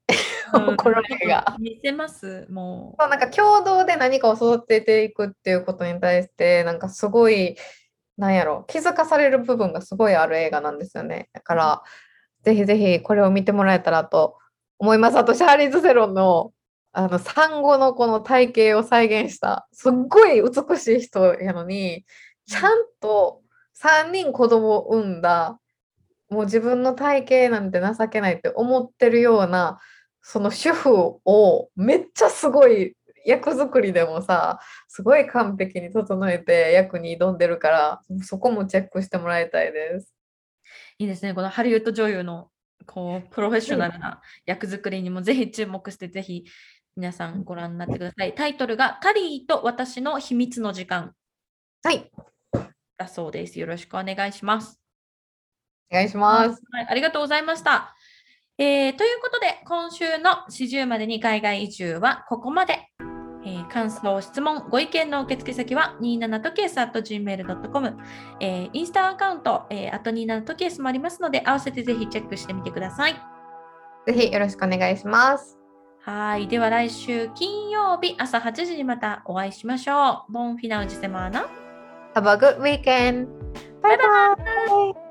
うんこの映画。見せます。もそうなんか共同で何かを育てていくっていうことに対して、なんかすごい、なんやろ、気づかされる部分がすごいある映画なんですよね。だから、ぜひぜひこれを見てもらえたらと思います。あと、シャーリーズ・セロンの、あの、産後のこの体型を再現した、すっごい美しい人やのに、ちゃんと3人子供を産んだ、もう自分の体型なんて情けないって思ってるような、その主婦をめっちゃすごい役作りでもさ、すごい完璧に整えて役に挑んでるから、そこもチェックしてもらいたいです。う、いいですね。このハリウッド女優の、こう、プロフェッショナルな役作りにもぜひ注目して、ぜひ皆さんご覧になってください。タイトルが、カリーと私の秘密の時間はい、だそうです。よろしくお願いします。お願いします。はい、ありがとうございました。えーということで、今週の40までに海外移住はここまで。えー感想、質問、ご意見の受付先は27とケース at gmail.com、えーインスタアカウント、えー、あと27とケースもありますので、合わせてぜひチェックしてみてください。ぜひよろしくお願いします。はい。では来週金曜日朝8時にまたお会いしましょう。ボンフィナウジセマーナ。Have a good weekend! バイバイ